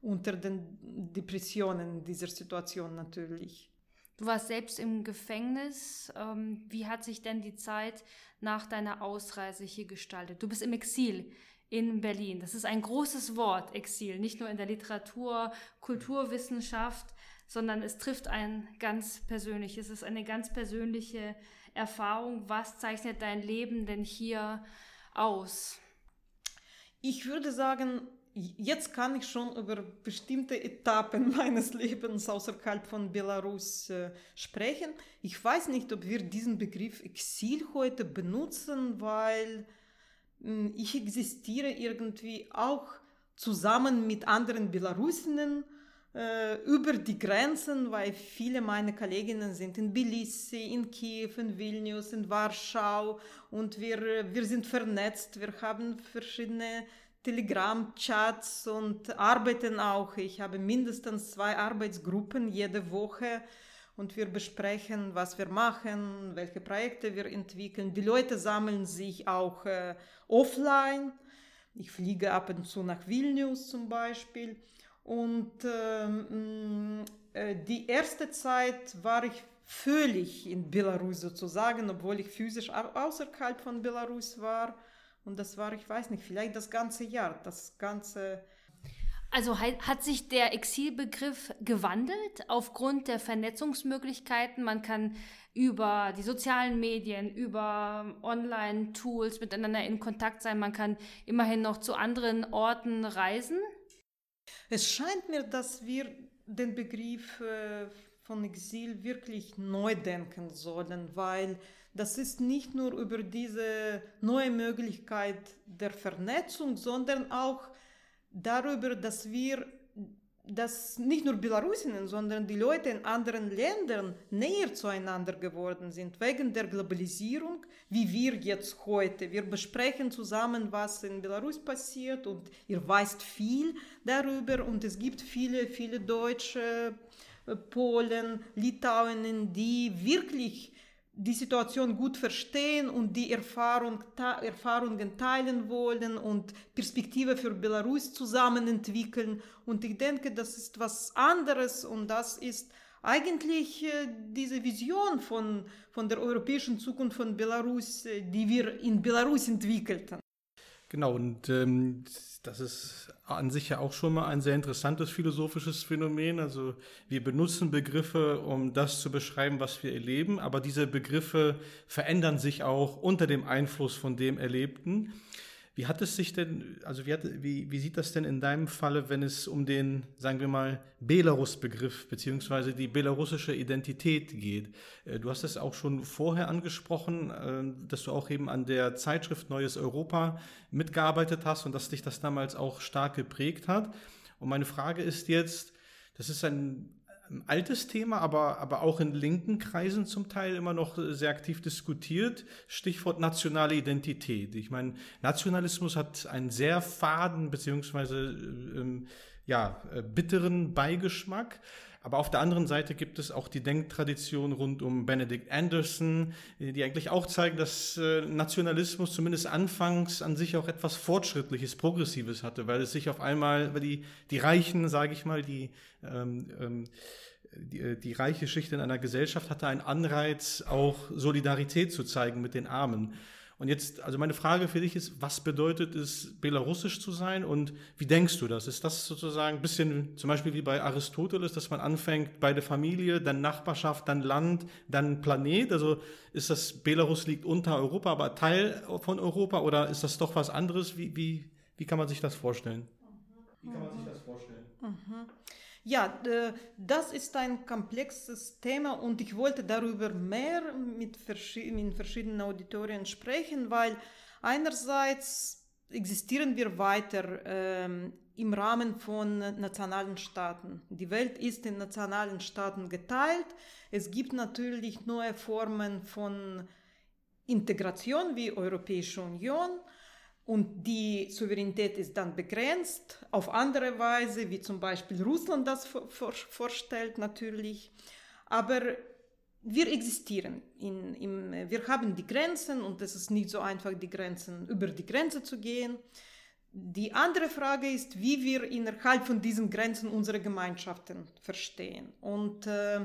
S3: unter den Depressionen dieser Situation natürlich.
S2: Du warst selbst im Gefängnis. Ähm, wie hat sich denn die Zeit nach deiner Ausreise hier gestaltet? Du bist im Exil in Berlin. Das ist ein großes Wort, Exil, nicht nur in der Literatur, Kulturwissenschaft, sondern es trifft ein ganz persönliches. Es ist eine ganz persönliche Erfahrung. Was zeichnet dein Leben denn hier aus?
S3: Ich würde sagen, jetzt kann ich schon über bestimmte Etappen meines Lebens außerhalb von Belarus äh, sprechen. Ich weiß nicht, ob wir diesen Begriff Exil heute benutzen, weil äh, ich existiere irgendwie auch zusammen mit anderen Belarusinnen über die Grenzen, weil viele meiner Kolleginnen sind in Tbilisi, in Kiew, in Vilnius, in Warschau und wir, wir sind vernetzt. Wir haben verschiedene Telegram-Chats und arbeiten auch. Ich habe mindestens zwei Arbeitsgruppen jede Woche und wir besprechen, was wir machen, welche Projekte wir entwickeln. Die Leute sammeln sich auch äh, offline. Ich fliege ab und zu nach Vilnius zum Beispiel. Und ähm, äh, die erste Zeit war ich völlig in Belarus sozusagen, obwohl ich physisch außerhalb von Belarus war. Und das war, ich weiß nicht, vielleicht das ganze Jahr, das ganze.
S2: Also hat sich der Exilbegriff gewandelt aufgrund der Vernetzungsmöglichkeiten? Man kann über die sozialen Medien, über Online-Tools miteinander in Kontakt sein. Man kann immerhin noch zu anderen Orten reisen.
S3: Es scheint mir, dass wir den Begriff äh, von Exil wirklich neu denken sollen, weil das ist nicht nur über diese neue Möglichkeit der Vernetzung, sondern auch darüber, dass wir, dass nicht nur Belarusinnen, sondern die Leute in anderen Ländern näher zueinander geworden sind, wegen der Globalisierung, wie wir jetzt heute. Wir besprechen zusammen, was in Belarus passiert und ihr weißt viel darüber und es gibt viele, viele Deutsche, äh, Polen, Litauenen, die wirklich die Situation gut verstehen und die Erfahrung, Erfahrungen teilen wollen und Perspektive für Belarus zusammen entwickeln. Und ich denke, das ist was anderes und das ist eigentlich äh, diese Vision von, von der europäischen Zukunft von Belarus, äh, die wir in Belarus entwickelten.
S1: Genau, und ähm, das ist an sich ja auch schon mal ein sehr interessantes philosophisches Phänomen. Also wir benutzen Begriffe, um das zu beschreiben, was wir erleben, aber diese Begriffe verändern sich auch unter dem Einfluss von dem Erlebten. Wie hat es sich denn, also wie, hat, wie, wie sieht das denn in deinem Falle, wenn es um den, sagen wir mal, Belarus-Begriff beziehungsweise die belarussische Identität geht? Äh, du hast es auch schon vorher angesprochen, äh, dass du auch eben an der Zeitschrift Neues Europa mitgearbeitet hast und dass dich das damals auch stark geprägt hat. Und meine Frage ist jetzt, das ist ein ein altes Thema, aber, aber auch in linken Kreisen zum Teil immer noch sehr aktiv diskutiert. Stichwort nationale Identität. Ich meine, Nationalismus hat einen sehr faden beziehungsweise ähm, ja, äh, bitteren Beigeschmack. Aber auf der anderen Seite gibt es auch die Denktradition rund um Benedict Anderson, die eigentlich auch zeigen, dass äh, Nationalismus zumindest anfangs an sich auch etwas Fortschrittliches, Progressives hatte, weil es sich auf einmal, weil die, die Reichen, sage ich mal, die ähm, ähm, die, äh, die reiche Schicht in einer Gesellschaft hatte einen Anreiz, auch Solidarität zu zeigen mit den Armen. Und jetzt, also meine Frage für dich ist, was bedeutet es, belarussisch zu sein und wie denkst du das? Ist das sozusagen ein bisschen zum Beispiel wie bei Aristoteles, dass man anfängt bei der Familie, dann Nachbarschaft, dann Land, dann Planet? Also ist das, Belarus liegt unter Europa, aber Teil von Europa oder ist das doch was anderes? Wie, wie, wie kann man sich das vorstellen? Wie kann man sich das vorstellen?
S3: Mhm. Ja, das ist ein komplexes Thema und ich wollte darüber mehr mit in verschiedenen Auditorien sprechen, weil einerseits existieren wir weiter ähm, im Rahmen von nationalen Staaten. Die Welt ist in nationalen Staaten geteilt. Es gibt natürlich neue Formen von Integration wie Europäische Union und die Souveränität ist dann begrenzt auf andere Weise, wie zum Beispiel Russland das vor, vorstellt natürlich. Aber wir existieren. In, im, wir haben die Grenzen und es ist nicht so einfach, die Grenzen über die Grenze zu gehen. Die andere Frage ist, wie wir innerhalb von diesen Grenzen unsere Gemeinschaften verstehen. Und äh,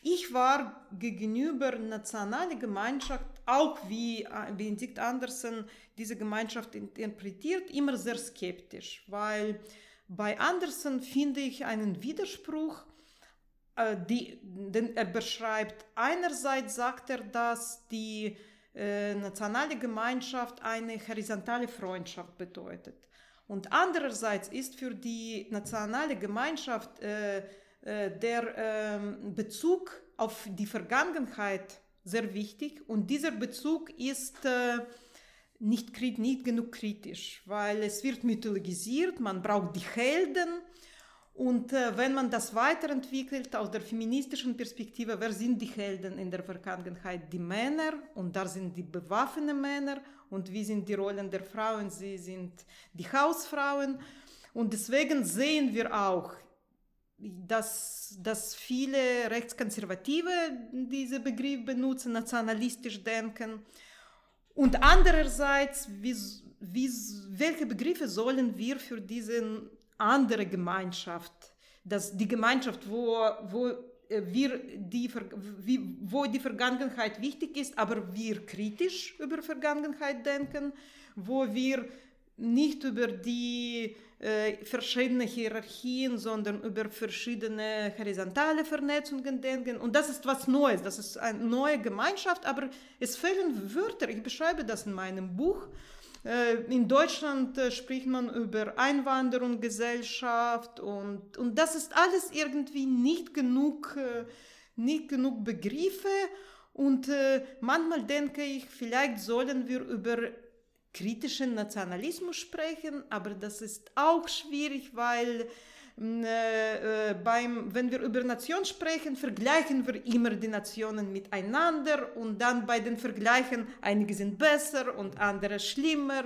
S3: ich war gegenüber nationaler Gemeinschaft, auch wie äh, Benedikt Andersen diese Gemeinschaft interpretiert, immer sehr skeptisch, weil bei Andersen finde ich einen Widerspruch, äh, die, den er beschreibt. Einerseits sagt er, dass die äh, nationale Gemeinschaft eine horizontale Freundschaft bedeutet. Und andererseits ist für die nationale Gemeinschaft äh, äh, der ähm, Bezug auf die Vergangenheit sehr wichtig und dieser Bezug ist äh, nicht, nicht genug kritisch, weil es wird mythologisiert, man braucht die Helden und äh, wenn man das weiterentwickelt aus der feministischen Perspektive, wer sind die Helden in der Vergangenheit? Die Männer und da sind die bewaffneten Männer und wie sind die Rollen der Frauen? Sie sind die Hausfrauen und deswegen sehen wir auch dass, dass viele Rechtskonservative diesen Begriff benutzen, nationalistisch denken. Und andererseits, wie, wie, welche Begriffe sollen wir für diese andere Gemeinschaft, dass die Gemeinschaft, wo, wo wir die, wo die Vergangenheit wichtig ist, aber wir kritisch über Vergangenheit denken, wo wir nicht über die äh, verschiedene Hierarchien, sondern über verschiedene horizontale Vernetzungen denken. Und das ist was Neues, das ist eine neue Gemeinschaft, aber es fehlen Wörter. Ich beschreibe das in meinem Buch. Äh, in Deutschland äh, spricht man über Einwanderung, Gesellschaft und, und das ist alles irgendwie nicht genug, äh, nicht genug Begriffe. Und manchmal denke ich, vielleicht sollen wir über kritischen Nationalismus sprechen, aber das ist auch schwierig, weil mm, äh, äh, beim, wenn wir über Nation sprechen, vergleichen wir immer die Nationen miteinander und dann bei den Vergleichen, einige sind besser und andere schlimmer.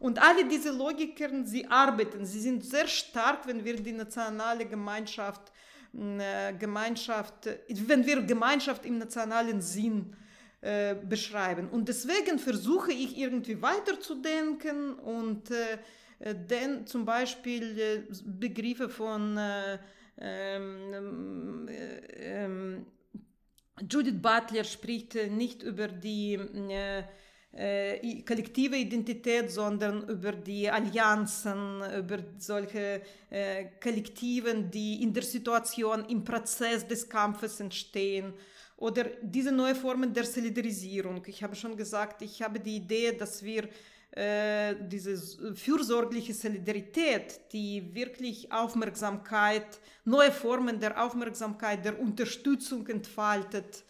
S3: Und alle diese Logiken, sie arbeiten, sie sind sehr stark, wenn wir die nationale Gemeinschaft, mm, äh, Gemeinschaft wenn wir Gemeinschaft im nationalen Sinn äh, beschreiben. Und deswegen versuche ich irgendwie weiterzudenken und äh, äh denn zum Beispiel äh, Begriffe von äh, ähm, ähm, Judith Butler spricht nicht über die äh, kollektive Identität, sondern über die Allianzen, über solche äh, Kollektiven, die in der Situation, im Prozess des Kampfes entstehen oder diese neue Formen der Solidarisierung. Ich habe schon gesagt, ich habe die Idee, dass wir äh, diese fürsorgliche Solidarität, die wirklich Aufmerksamkeit, neue Formen der Aufmerksamkeit, der Unterstützung entfaltet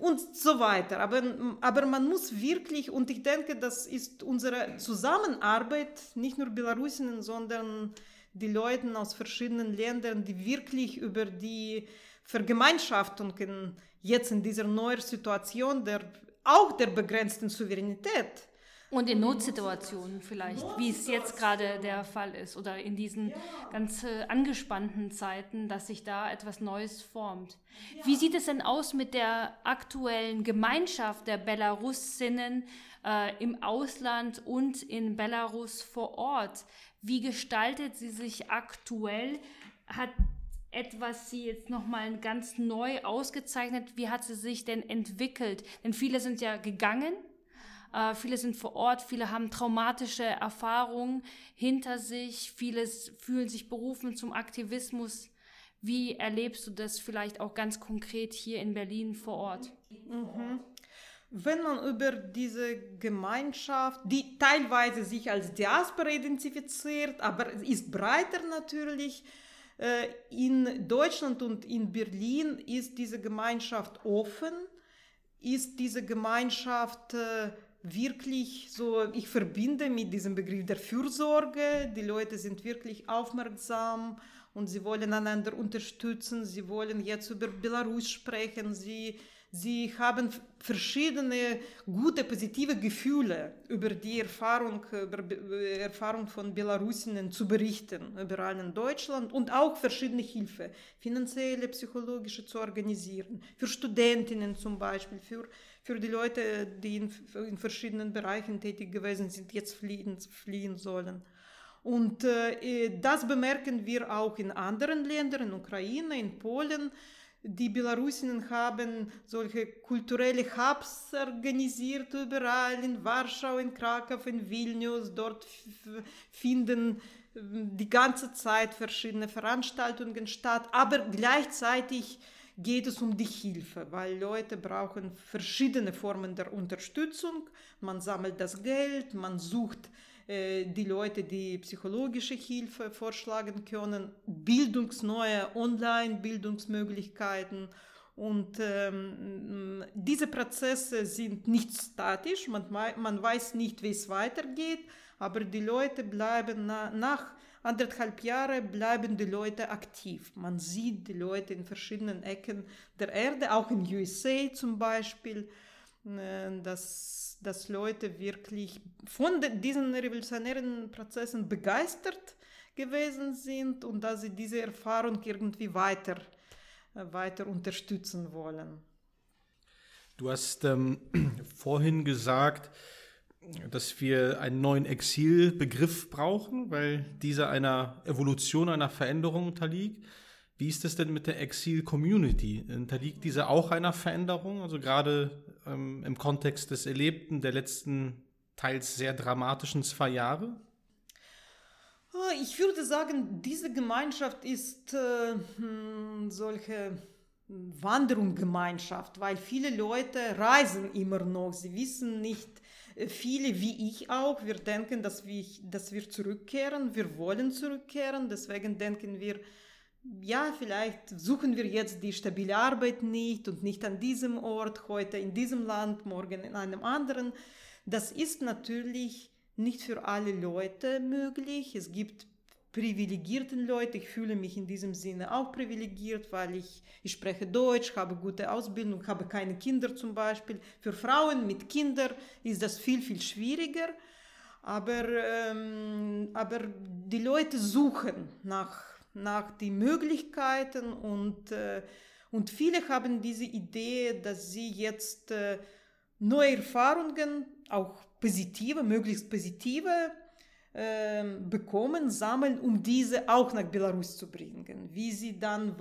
S3: und so weiter. Aber, aber man muss wirklich, und ich denke, das ist unsere Zusammenarbeit, nicht nur Belarusinnen, sondern die Leute aus verschiedenen Ländern, die wirklich über die Vergemeinschaftungen jetzt in dieser neuen Situation der, auch der begrenzten Souveränität.
S2: Und in Notsituationen vielleicht, wie es jetzt gerade der Fall ist, oder in diesen ja. ganz äh, angespannten Zeiten, dass sich da etwas Neues formt. Ja. Wie sieht es denn aus mit der aktuellen Gemeinschaft der Belarusinnen äh, im Ausland und in Belarus vor Ort? Wie gestaltet sie sich aktuell? Hat etwas sie jetzt nochmal ganz neu ausgezeichnet? Wie hat sie sich denn entwickelt? Denn viele sind ja gegangen, äh, viele sind vor Ort, viele haben traumatische Erfahrungen hinter sich, viele fühlen sich berufen zum Aktivismus. Wie erlebst du das vielleicht auch ganz konkret hier in Berlin vor Ort?
S3: Mhm. Wenn man über diese Gemeinschaft, die teilweise sich als Diaspora identifiziert, aber ist breiter natürlich, in Deutschland und in Berlin ist diese Gemeinschaft offen, ist diese Gemeinschaft äh, wirklich so, ich verbinde mit diesem Begriff der Fürsorge, die Leute sind wirklich aufmerksam und sie wollen einander unterstützen, sie wollen jetzt über Belarus sprechen, sie Sie haben verschiedene gute, positive Gefühle über die Erfahrung, über Erfahrung von Belarusinnen zu berichten, überall in Deutschland und auch verschiedene Hilfe, finanzielle, psychologische zu organisieren, für Studentinnen zum Beispiel, für, für die Leute, die in, in verschiedenen Bereichen tätig gewesen sind, jetzt fliehen, fliehen sollen. Und äh, das bemerken wir auch in anderen Ländern, in Ukraine, in Polen, die Belarusinnen haben solche kulturelle Hubs organisiert überall in Warschau, in Krakau, in Vilnius. Dort finden die ganze Zeit verschiedene Veranstaltungen statt, aber gleichzeitig geht es um die Hilfe, weil Leute brauchen verschiedene Formen der Unterstützung. Man sammelt das Geld, man sucht äh, die Leute, die psychologische Hilfe vorschlagen können, bildungsneue Online-Bildungsmöglichkeiten. Und ähm, diese Prozesse sind nicht statisch, man, man weiß nicht, wie es weitergeht, aber die Leute bleiben na, nach anderthalb Jahren bleiben die Leute aktiv. Man sieht die Leute in verschiedenen Ecken der Erde, auch in USA zum Beispiel, äh, dass dass Leute wirklich von diesen revolutionären Prozessen begeistert gewesen sind und dass sie diese Erfahrung irgendwie weiter, äh, weiter unterstützen wollen.
S1: Du hast ähm, vorhin gesagt, dass wir einen neuen Exilbegriff brauchen, weil dieser einer Evolution, einer Veränderung unterliegt. Wie ist es denn mit der Exil-Community? Unterliegt diese auch einer Veränderung? Also gerade ähm, im Kontext des Erlebten der letzten teils sehr dramatischen zwei Jahre?
S3: Ah, ich würde sagen, diese Gemeinschaft ist äh, hm, solche Wanderungsgemeinschaft, weil viele Leute reisen immer noch. Sie wissen nicht, äh, viele wie ich auch, wir denken, dass wir, dass wir zurückkehren, wir wollen zurückkehren, deswegen denken wir, ja, vielleicht suchen wir jetzt die stabile Arbeit nicht und nicht an diesem Ort, heute in diesem Land, morgen in einem anderen. Das ist natürlich nicht für alle Leute möglich. Es gibt privilegierte Leute. Ich fühle mich in diesem Sinne auch privilegiert, weil ich, ich spreche Deutsch, habe gute Ausbildung, habe keine Kinder zum Beispiel. Für Frauen mit Kindern ist das viel, viel schwieriger. Aber, ähm, aber die Leute suchen nach nach den Möglichkeiten und, äh, und viele haben diese Idee, dass sie jetzt äh, neue Erfahrungen, auch positive, möglichst positive, äh, bekommen, sammeln, um diese auch nach Belarus zu bringen. Wie sie dann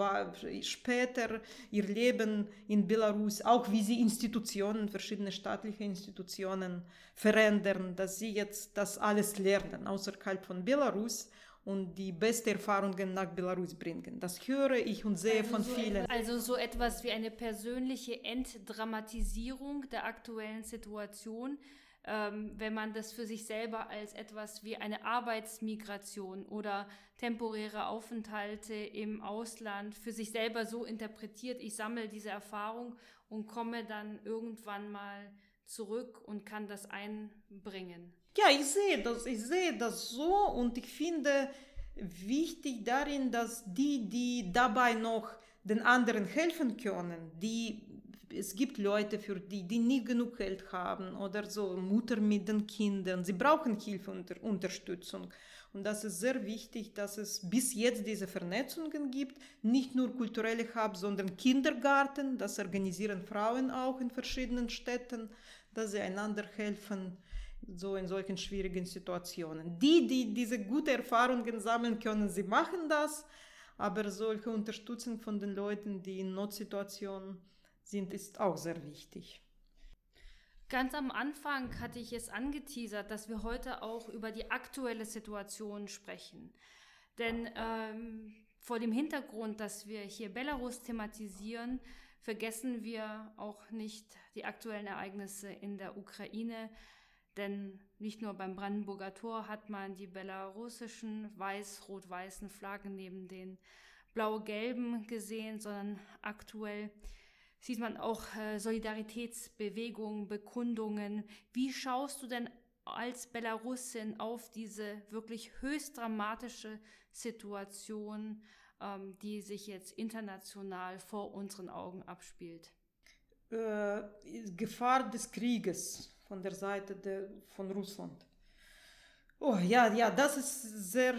S3: später ihr Leben in Belarus, auch wie sie Institutionen, verschiedene staatliche Institutionen verändern, dass sie jetzt das alles lernen außerhalb von Belarus und die besten Erfahrungen nach Belarus bringen. Das höre ich und sehe
S2: also
S3: von
S2: so
S3: vielen.
S2: Also so etwas wie eine persönliche Entdramatisierung der aktuellen Situation, ähm, wenn man das für sich selber als etwas wie eine Arbeitsmigration oder temporäre Aufenthalte im Ausland für sich selber so interpretiert, ich sammle diese Erfahrung und komme dann irgendwann mal zurück und kann das einbringen.
S3: Ja, ich sehe das, ich sehe das so und ich finde wichtig darin, dass die, die dabei noch den anderen helfen können, die es gibt Leute für die, die nie genug Geld haben oder so Mutter mit den Kindern, sie brauchen Hilfe und Unterstützung. Und das ist sehr wichtig, dass es bis jetzt diese Vernetzungen gibt, nicht nur kulturelle Hub, sondern Kindergarten, das organisieren Frauen auch in verschiedenen Städten, dass sie einander helfen so in solchen schwierigen Situationen. Die, die diese guten Erfahrungen sammeln können, sie machen das, aber solche Unterstützung von den Leuten, die in Notsituationen sind, ist auch sehr wichtig.
S2: Ganz am Anfang hatte ich es angeteasert, dass wir heute auch über die aktuelle Situation sprechen. Denn ähm, vor dem Hintergrund, dass wir hier Belarus thematisieren, vergessen wir auch nicht die aktuellen Ereignisse in der Ukraine. Denn nicht nur beim Brandenburger Tor hat man die belarussischen weiß-rot-weißen Flaggen neben den blau-gelben gesehen, sondern aktuell sieht man auch äh, Solidaritätsbewegungen, Bekundungen. Wie schaust du denn als Belarusin auf diese wirklich höchst dramatische Situation, ähm, die sich jetzt international vor unseren Augen abspielt?
S3: Äh, Gefahr des Krieges von der Seite der, von Russland. Oh ja, ja, das ist sehr,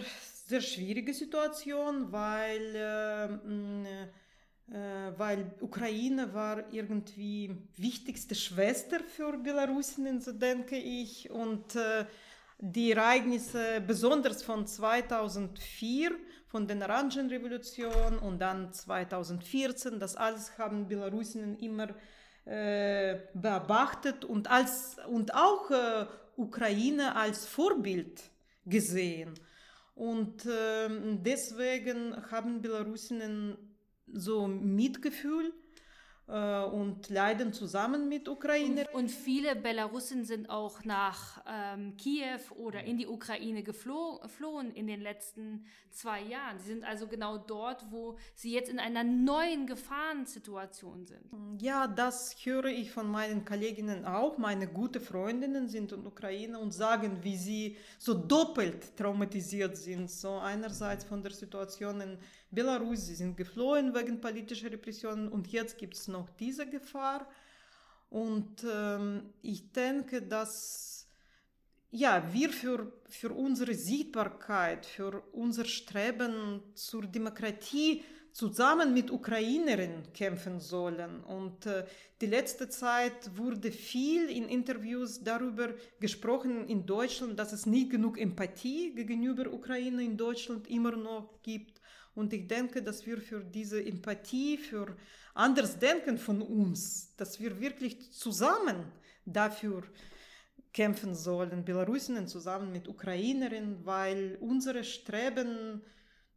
S3: sehr schwierige Situation, weil äh, äh, weil Ukraine war irgendwie wichtigste Schwester für Belarusinnen, so denke ich. Und äh, die Ereignisse, besonders von 2004, von der Orangenrevolution und dann 2014, das alles haben Belarusinnen immer äh, beobachtet und, als, und auch äh, Ukraine als Vorbild gesehen. Und äh, deswegen haben Belarusinnen so Mitgefühl äh, und leiden zusammen mit Ukraine.
S2: Und, und viele Belarussen sind auch nach ähm, Kiew oder in die Ukraine geflohen in den letzten zwei Jahren. Sie sind also genau dort, wo sie jetzt in einer neuen Gefahrensituation sind.
S3: Ja, das höre ich von meinen Kolleginnen auch. Meine gute Freundinnen sind in Ukraine und sagen, wie sie so doppelt traumatisiert sind. So einerseits von der Situation in Belarus, sie sind geflohen wegen politischer Repressionen und jetzt gibt es noch diese Gefahr. Und ähm, ich denke, dass ja, wir für, für unsere Sichtbarkeit, für unser Streben zur Demokratie zusammen mit Ukrainerinnen kämpfen sollen. Und äh, die letzte Zeit wurde viel in Interviews darüber gesprochen in Deutschland, dass es nicht genug Empathie gegenüber Ukraine in Deutschland immer noch gibt. Und ich denke, dass wir für diese Empathie, für anderes Denken von uns, dass wir wirklich zusammen dafür kämpfen sollen, Belarusinnen zusammen mit Ukrainerinnen, weil unsere Streben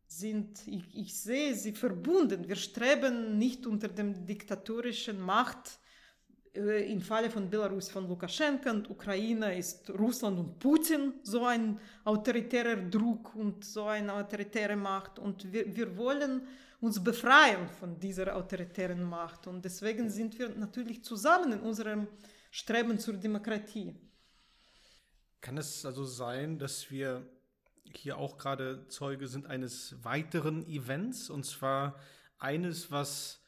S3: sind, ich, ich sehe sie verbunden. Wir streben nicht unter dem diktatorischen Macht im Falle von Belarus von Lukaschenka und Ukraine ist Russland und Putin so ein autoritärer Druck und so eine autoritäre Macht. Und wir, wir wollen uns befreien von dieser autoritären Macht. Und deswegen sind wir natürlich zusammen in unserem Streben zur Demokratie.
S1: Kann es also sein, dass wir hier auch gerade Zeuge sind eines weiteren Events, und zwar eines, was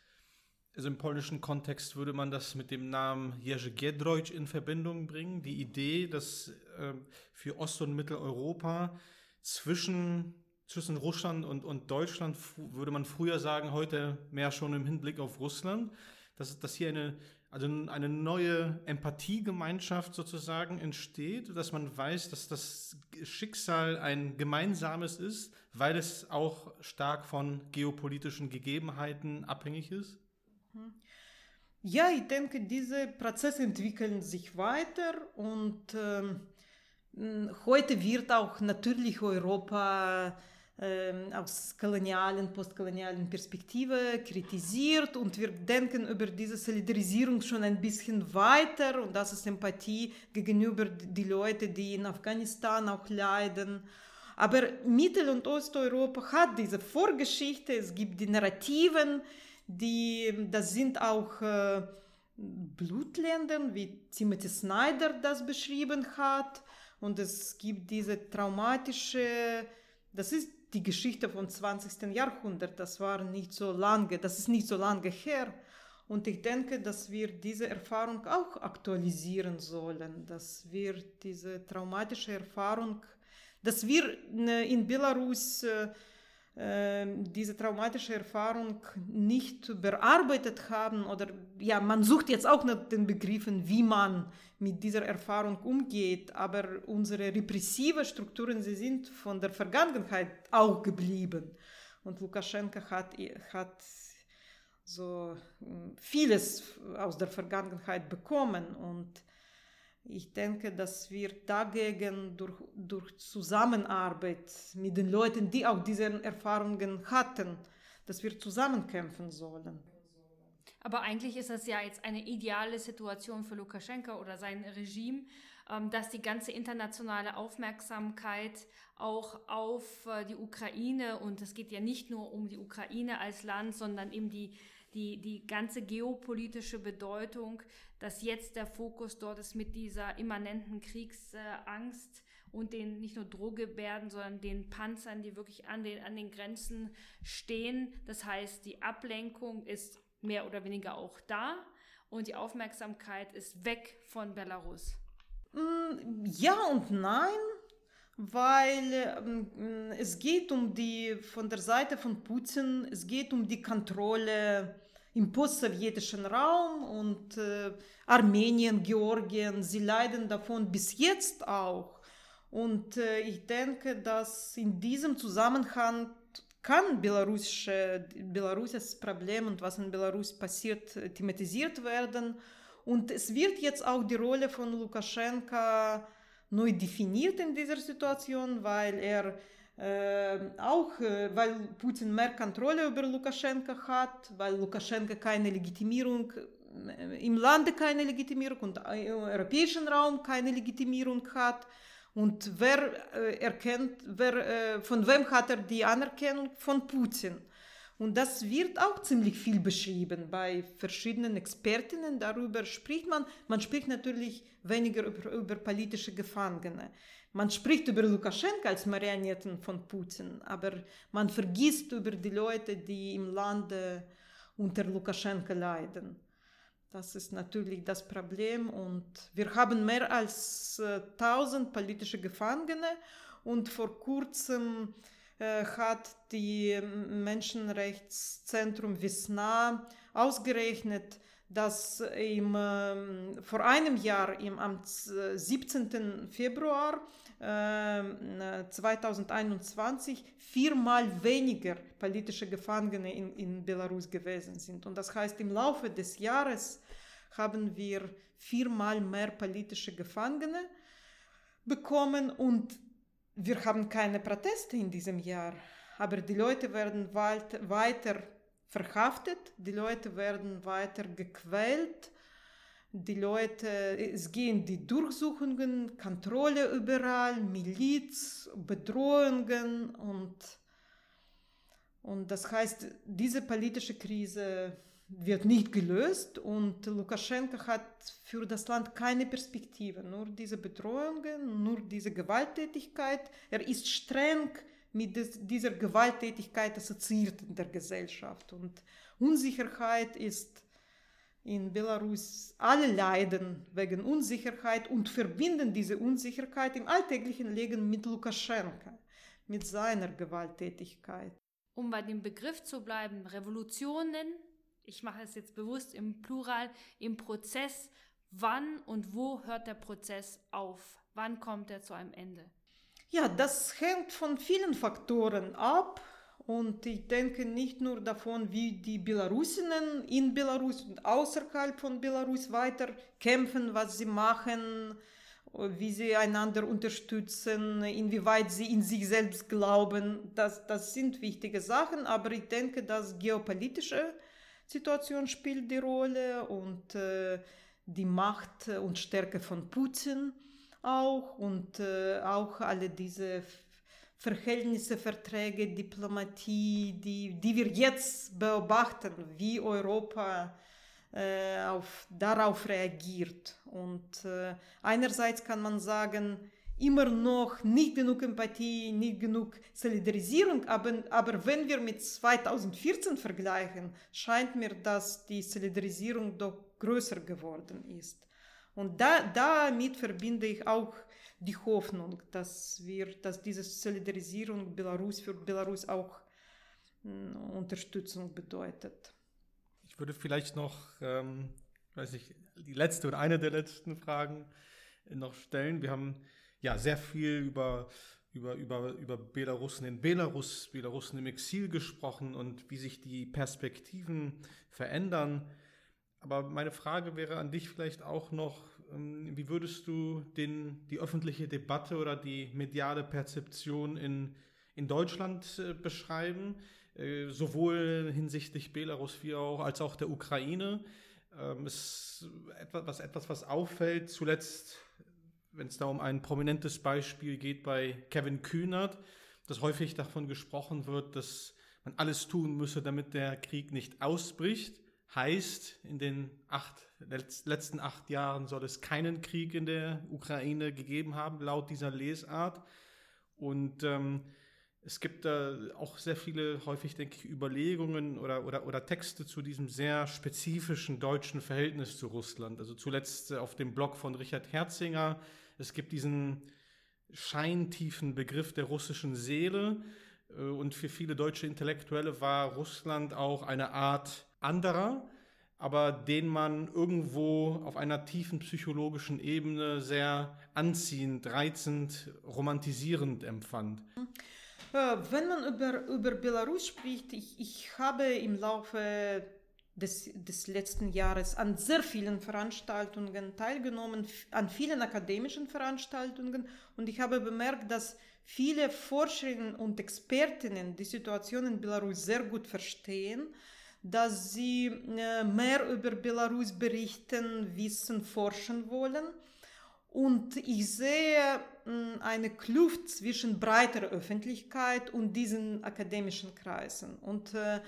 S1: also im polnischen Kontext würde man das mit dem Namen Jerzy Giedroyc in Verbindung bringen. Die Idee, dass äh, für Ost- und Mitteleuropa zwischen, zwischen Russland und, und Deutschland würde man früher sagen, heute mehr schon im Hinblick auf Russland, dass, dass hier eine, also eine neue Empathiegemeinschaft sozusagen entsteht, dass man weiß, dass das Schicksal ein gemeinsames ist, weil es auch stark von geopolitischen Gegebenheiten abhängig ist?
S3: Ja, ich denke, diese Prozesse entwickeln sich weiter und ähm, heute wird auch natürlich Europa ähm, aus kolonialen, postkolonialen Perspektive kritisiert und wir denken über diese Solidarisierung schon ein bisschen weiter und das ist Empathie gegenüber die Leute, die in Afghanistan auch leiden. Aber Mittel- und Osteuropa hat diese Vorgeschichte, es gibt die Narrativen, die, das sind auch äh, Blutländer, wie Timothy Snyder das beschrieben hat. Und es gibt diese traumatische, das ist die Geschichte vom 20. Jahrhundert, das war nicht so lange, das ist nicht so lange her. Und ich denke, dass wir diese Erfahrung auch aktualisieren sollen, dass wir diese traumatische Erfahrung, dass wir äh, in Belarus äh, diese traumatische Erfahrung nicht bearbeitet haben oder ja, man sucht jetzt auch nach den Begriffen, wie man mit dieser Erfahrung umgeht, aber unsere repressive Strukturen, sie sind von der Vergangenheit auch geblieben. Und Lukaschenka hat, hat so hm, vieles aus der Vergangenheit bekommen und ich denke, dass wir dagegen durch, durch Zusammenarbeit mit den Leuten, die auch diese Erfahrungen hatten, dass wir zusammenkämpfen sollen.
S2: Aber eigentlich ist das ja jetzt eine ideale Situation für Lukaschenka oder sein Regime, ähm, dass die ganze internationale Aufmerksamkeit auch auf äh, die Ukraine und es geht ja nicht nur um die Ukraine als Land, sondern eben die die, die ganze geopolitische Bedeutung, dass jetzt der Fokus dort ist mit dieser immanenten Kriegsangst und den nicht nur Drohgebärden, sondern den Panzern, die wirklich an den, an den Grenzen stehen. Das heißt, die Ablenkung ist mehr oder weniger auch da und die Aufmerksamkeit ist weg von Belarus.
S3: Mm, ja und nein weil äh, es geht um die, von der Seite von Putin, es geht um die Kontrolle im postsowjetischen Raum und äh, Armenien, Georgien, sie leiden davon bis jetzt auch. Und äh, ich denke, dass in diesem Zusammenhang kann belarussische, belarussisches Problem und was in Belarus passiert thematisiert werden. Und es wird jetzt auch die Rolle von Lukaschenka neu definiert in dieser Situation, weil er äh, auch, äh, weil Putin mehr Kontrolle über Lukaschenka hat, weil Lukaschenka keine Legitimierung im Lande keine Legitimierung und im europäischen Raum keine Legitimierung hat. Und wer erkennt, wer, von wem hat er die Anerkennung? Von Putin. Und das wird auch ziemlich viel beschrieben bei verschiedenen Expertinnen. Darüber spricht man. Man spricht natürlich weniger über, über politische Gefangene. Man spricht über Lukaschenka als Marionetten von Putin, aber man vergisst über die Leute, die im Lande unter Lukaschenka leiden. Das ist natürlich das Problem und wir haben mehr als äh, 1000 politische Gefangene und vor kurzem äh, hat die Menschenrechtszentrum Wisna ausgerechnet, dass im, äh, vor einem Jahr, im, am 17. Februar äh, 2021, viermal weniger politische Gefangene in, in Belarus gewesen sind. Und das heißt, im Laufe des Jahres haben wir viermal mehr politische Gefangene bekommen und wir haben keine Proteste in diesem Jahr, aber die Leute werden weiter verhaftet, die Leute werden weiter gequält, die Leute, es gehen die Durchsuchungen, Kontrolle überall, Miliz, Bedrohungen und, und das heißt, diese politische Krise wird nicht gelöst und Lukaschenka hat für das Land keine Perspektive, nur diese Bedrohungen, nur diese Gewalttätigkeit. Er ist streng mit dieser Gewalttätigkeit assoziiert in der Gesellschaft und Unsicherheit ist in Belarus, alle leiden wegen Unsicherheit und verbinden diese Unsicherheit im alltäglichen Leben mit Lukaschenka, mit seiner Gewalttätigkeit.
S2: Um bei dem Begriff zu bleiben, Revolutionen ich mache es jetzt bewusst im Plural, im Prozess, wann und wo hört der Prozess auf? Wann kommt er zu einem Ende?
S3: Ja, das hängt von vielen Faktoren ab. Und ich denke nicht nur davon, wie die Belarusinnen in Belarus und außerhalb von Belarus weiter kämpfen, was sie machen, wie sie einander unterstützen, inwieweit sie in sich selbst glauben. Das, das sind wichtige Sachen, aber ich denke, dass geopolitische Situation spielt die Rolle und äh, die Macht und Stärke von Putin auch und äh, auch alle diese Verhältnisse, Verträge, Diplomatie, die, die wir jetzt beobachten, wie Europa äh, auf, darauf reagiert. Und äh, einerseits kann man sagen, immer noch nicht genug Empathie, nicht genug Solidarisierung, aber, aber wenn wir mit 2014 vergleichen, scheint mir, dass die Solidarisierung doch größer geworden ist. Und da, damit verbinde ich auch die Hoffnung, dass wir, dass diese Solidarisierung Belarus für Belarus auch äh, Unterstützung bedeutet.
S1: Ich würde vielleicht noch, ähm, weiß ich, die letzte oder eine der letzten Fragen noch stellen. Wir haben ja sehr viel über über, über, über Belarusen in Belarus, Belarusen im Exil gesprochen und wie sich die Perspektiven verändern. Aber meine Frage wäre an dich vielleicht auch noch, ähm, wie würdest du den, die öffentliche Debatte oder die mediale Perzeption in, in Deutschland äh, beschreiben, äh, sowohl hinsichtlich Belarus wie auch als auch der Ukraine? Ähm, ist etwas, was, etwas, was auffällt, zuletzt, wenn es da um ein prominentes Beispiel geht bei Kevin Kühnert, dass häufig davon gesprochen wird, dass man alles tun müsse, damit der Krieg nicht ausbricht. Heißt, in den acht, letzten acht Jahren soll es keinen Krieg in der Ukraine gegeben haben, laut dieser Lesart. Und ähm, es gibt da auch sehr viele, häufig denke ich, Überlegungen oder, oder, oder Texte zu diesem sehr spezifischen deutschen Verhältnis zu Russland. Also zuletzt auf dem Blog von Richard Herzinger. Es gibt diesen scheintiefen Begriff der russischen Seele. Äh, und für viele deutsche Intellektuelle war Russland auch eine Art anderer, aber den man irgendwo auf einer tiefen psychologischen Ebene sehr anziehend, reizend, romantisierend empfand.
S3: Äh, wenn man über, über Belarus spricht, ich, ich habe im Laufe des, des letzten Jahres an sehr vielen Veranstaltungen teilgenommen, an vielen akademischen Veranstaltungen und ich habe bemerkt, dass viele Forscherinnen und Expertinnen die Situation in Belarus sehr gut verstehen dass sie äh, mehr über Belarus berichten, wissen, forschen wollen. Und ich sehe eine Kluft zwischen breiter Öffentlichkeit und diesen akademischen Kreisen. Und, äh,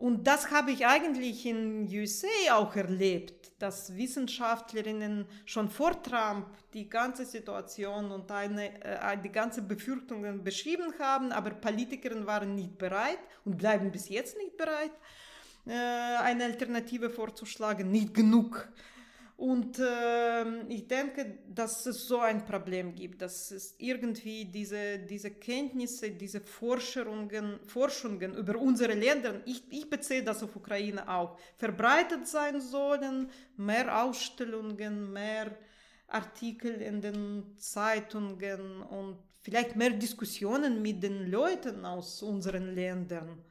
S3: und das habe ich eigentlich in USA auch erlebt, dass Wissenschaftlerinnen schon vor Trump die ganze Situation und eine, äh, die ganze Befürchtungen beschrieben haben, aber Politikerinnen waren nicht bereit und bleiben bis jetzt nicht bereit. Äh, eine Alternative vorzuschlagen, nicht genug. Und äh, ich denke, dass es so ein Problem gibt, dass es irgendwie diese, diese Kenntnisse, diese Forschungen, Forschungen über unsere Länder, ich, ich beziehe das auf Ukraine auch, verbreitet sein sollen, mehr Ausstellungen, mehr Artikel in den Zeitungen und vielleicht mehr Diskussionen mit den Leuten aus unseren Ländern.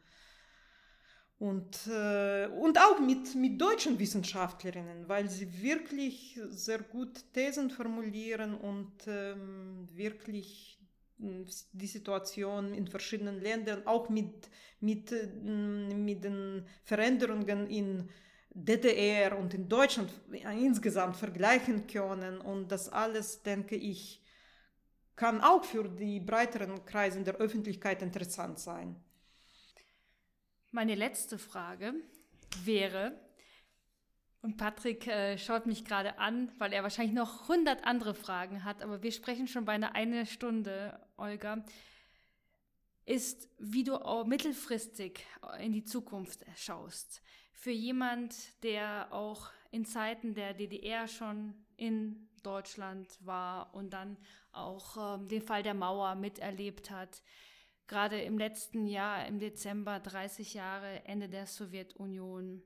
S3: Und, äh, und auch mit, mit deutschen Wissenschaftlerinnen, weil sie wirklich sehr gut Thesen formulieren und ähm, wirklich hm, die Situation in verschiedenen Ländern, auch mit, mit, hm, mit den Veränderungen in DDR und in Deutschland insgesamt vergleichen können. Und das alles, denke ich, kann auch für die breiteren Kreise der Öffentlichkeit interessant sein.
S2: Meine letzte Frage wäre, und Patrick äh, schaut mich gerade an, weil er wahrscheinlich noch 100 andere Fragen hat, aber wir sprechen schon bei einer eine Stunde, Olga, ist, wie du auch mittelfristig in die Zukunft schaust. Für jemand, der auch in Zeiten der DDR schon in Deutschland war und dann auch ähm, den Fall der Mauer miterlebt hat gerade im letzten Jahr, im Dezember, 30 Jahre Ende der Sowjetunion.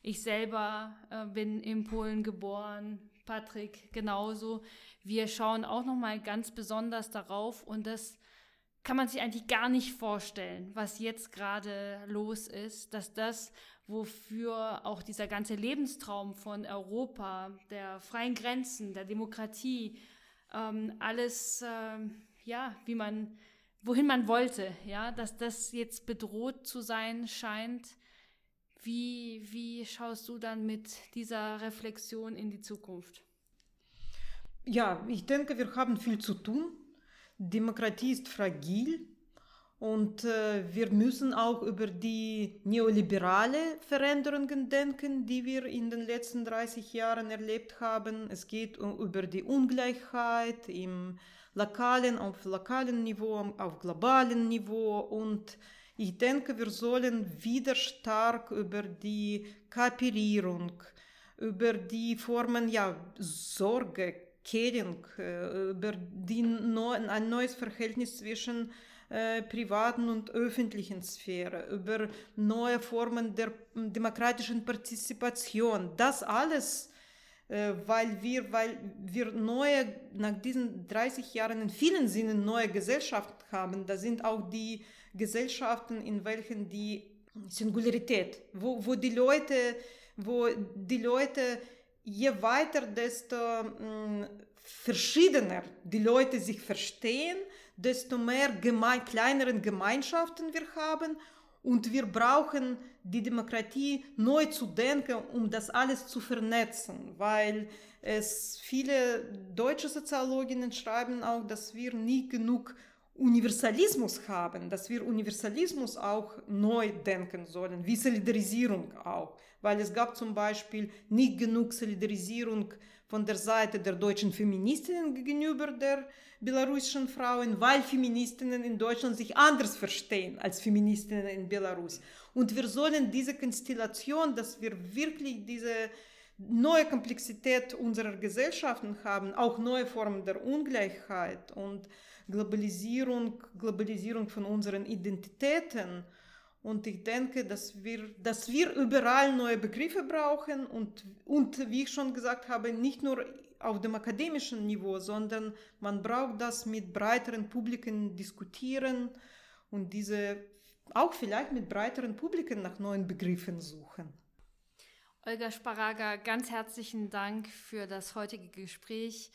S2: Ich selber äh, bin in Polen geboren, Patrick genauso. Wir schauen auch noch mal ganz besonders darauf und das kann man sich eigentlich gar nicht vorstellen, was jetzt gerade los ist, dass das, wofür auch dieser ganze Lebenstraum von Europa, der freien Grenzen, der Demokratie, ähm, alles, ähm, ja, wie man wohin man wollte, ja, dass das jetzt bedroht zu sein scheint. Wie, wie schaust du dann mit dieser Reflexion in die Zukunft?
S3: Ja, ich denke, wir haben viel zu tun. Demokratie ist fragil und äh, wir müssen auch über die neoliberale Veränderungen denken, die wir in den letzten 30 Jahren erlebt haben. Es geht um, über die Ungleichheit im lokalen, auf lokalem Niveau, auf globalem Niveau und ich denke, wir sollen wieder stark über die Kooperierung, über die Formen, ja, Sorge, Caring, äh, über die neu, ein neues Verhältnis zwischen äh, privaten und öffentlichen Sphäre, über neue Formen der demokratischen Partizipation. Das alles weil wir, weil wir neue, nach diesen 30 Jahren in vielen Sinnen neue Gesellschaften haben. Da sind auch die Gesellschaften, in welchen die Singularität, wo, wo die Leute, wo die Leute je weiter, desto mh, mm, verschiedener die Leute sich verstehen, desto mehr geme kleineren Gemeinschaften wir haben und wir brauchen die Demokratie neu zu denken, um das alles zu vernetzen, weil es viele deutsche Soziologinnen schreiben auch, dass wir nie genug Universalismus haben, dass wir Universalismus auch neu denken sollen, wie Solidarisierung auch, weil es gab zum Beispiel nicht genug Solidarisierung von der Seite der deutschen Feministinnen gegenüber der belarussischen Frauen, weil Feministinnen in Deutschland sich anders verstehen als Feministinnen in Belarus. Und wir sollen diese Konstellation, dass wir wirklich diese neue Komplexität unserer Gesellschaften haben, auch neue Formen der Ungleichheit und Globalisierung, Globalisierung von unseren Identitäten. Und ich denke, dass wir, dass wir überall neue Begriffe brauchen und, und wie ich schon gesagt habe, nicht nur auf dem akademischen Niveau, sondern man braucht das mit breiteren Publiken diskutieren und diese auch vielleicht mit breiteren Publiken nach neuen Begriffen suchen.
S2: Olga Sparaga, ganz herzlichen Dank für das heutige Gespräch.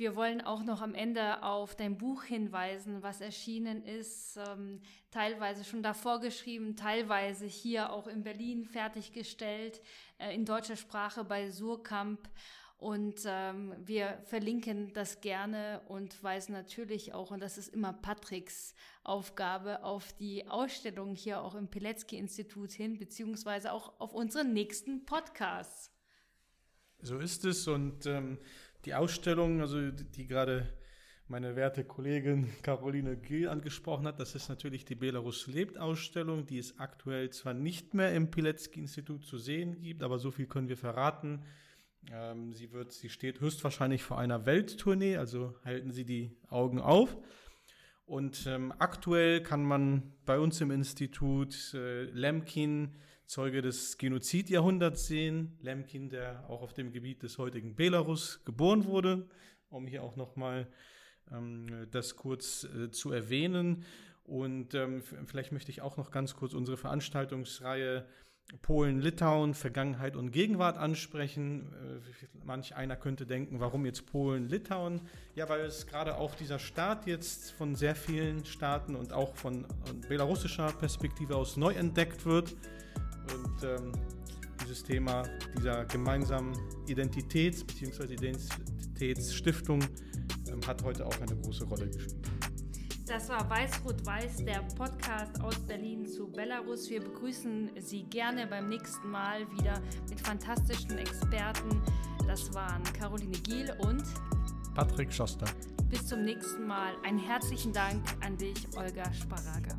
S2: Wir wollen auch noch am Ende auf dein Buch hinweisen, was erschienen ist, ähm, teilweise schon davor geschrieben, teilweise hier auch in Berlin fertiggestellt, äh, in deutscher Sprache bei Surkamp. Und ähm, wir verlinken das gerne und weisen natürlich auch, und das ist immer Patricks Aufgabe, auf die Ausstellung hier auch im Pilecki-Institut hin, beziehungsweise auch auf unseren nächsten Podcasts.
S1: So ist es. Und ähm, die Ausstellung, also die, die gerade meine werte Kollegin Caroline Gill angesprochen hat, das ist natürlich die Belarus lebt Ausstellung, die es aktuell zwar nicht mehr im Pilecki-Institut zu sehen gibt, aber so viel können wir verraten ähm, sie wird, sie steht höchstwahrscheinlich vor einer Welttournee, also halten Sie die Augen auf. Und ähm, aktuell kann man bei uns im Institut äh, Lemkin, Zeuge des Genozidjahrhunderts sehen. Lemkin, der auch auf dem Gebiet des heutigen Belarus geboren wurde, um hier auch nochmal ähm, das kurz äh, zu erwähnen. Und ähm, vielleicht möchte ich auch noch ganz kurz unsere Veranstaltungsreihe Polen, Litauen, Vergangenheit und Gegenwart ansprechen. Äh, manch einer könnte denken, warum jetzt Polen, Litauen? Ja, weil es gerade auch dieser Staat jetzt von sehr vielen Staaten und auch von belarussischer Perspektive aus neu entdeckt wird. Und ähm, dieses Thema dieser gemeinsamen Identitäts- bzw. Identitätsstiftung ähm, hat heute auch eine große Rolle gespielt.
S2: Das war Weiß-Rot-Weiß, der Podcast aus Berlin zu Belarus. Wir begrüßen Sie gerne beim nächsten Mal wieder mit fantastischen Experten. Das waren Caroline Giel und
S1: Patrick Schoster.
S2: Bis zum nächsten Mal. Einen herzlichen Dank an dich, Olga Sparaga.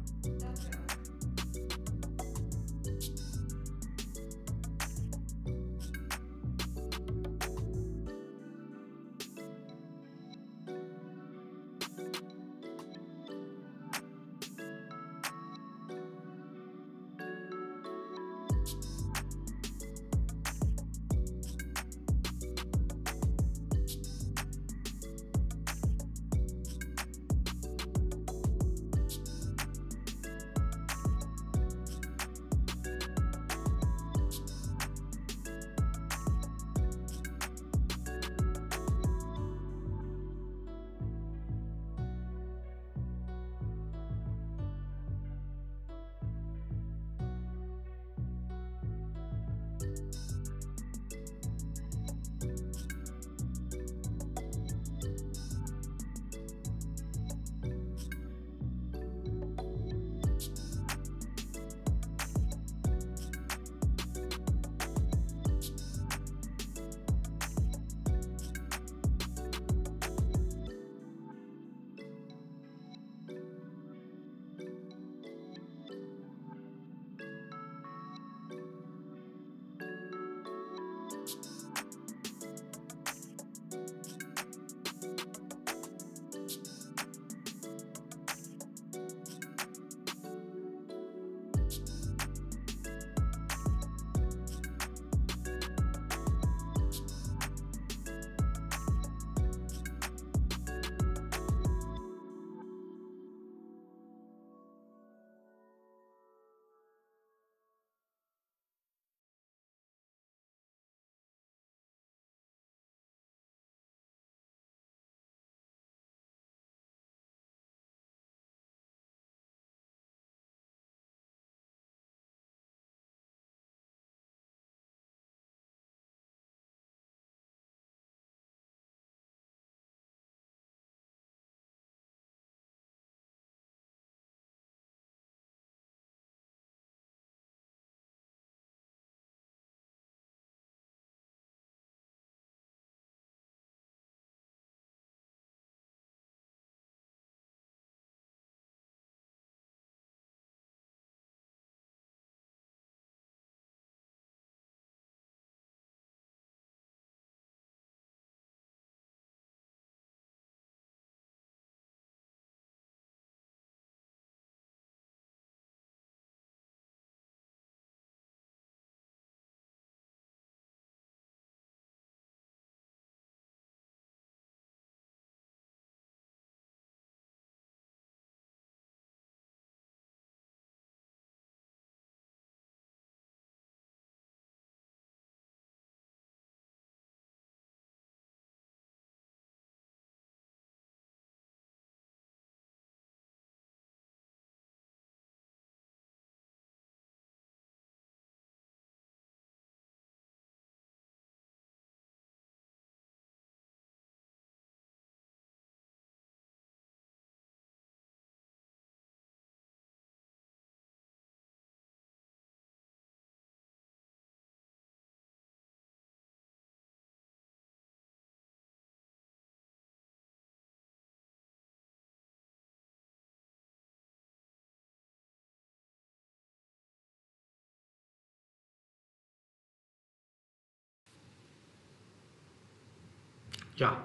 S1: Ja,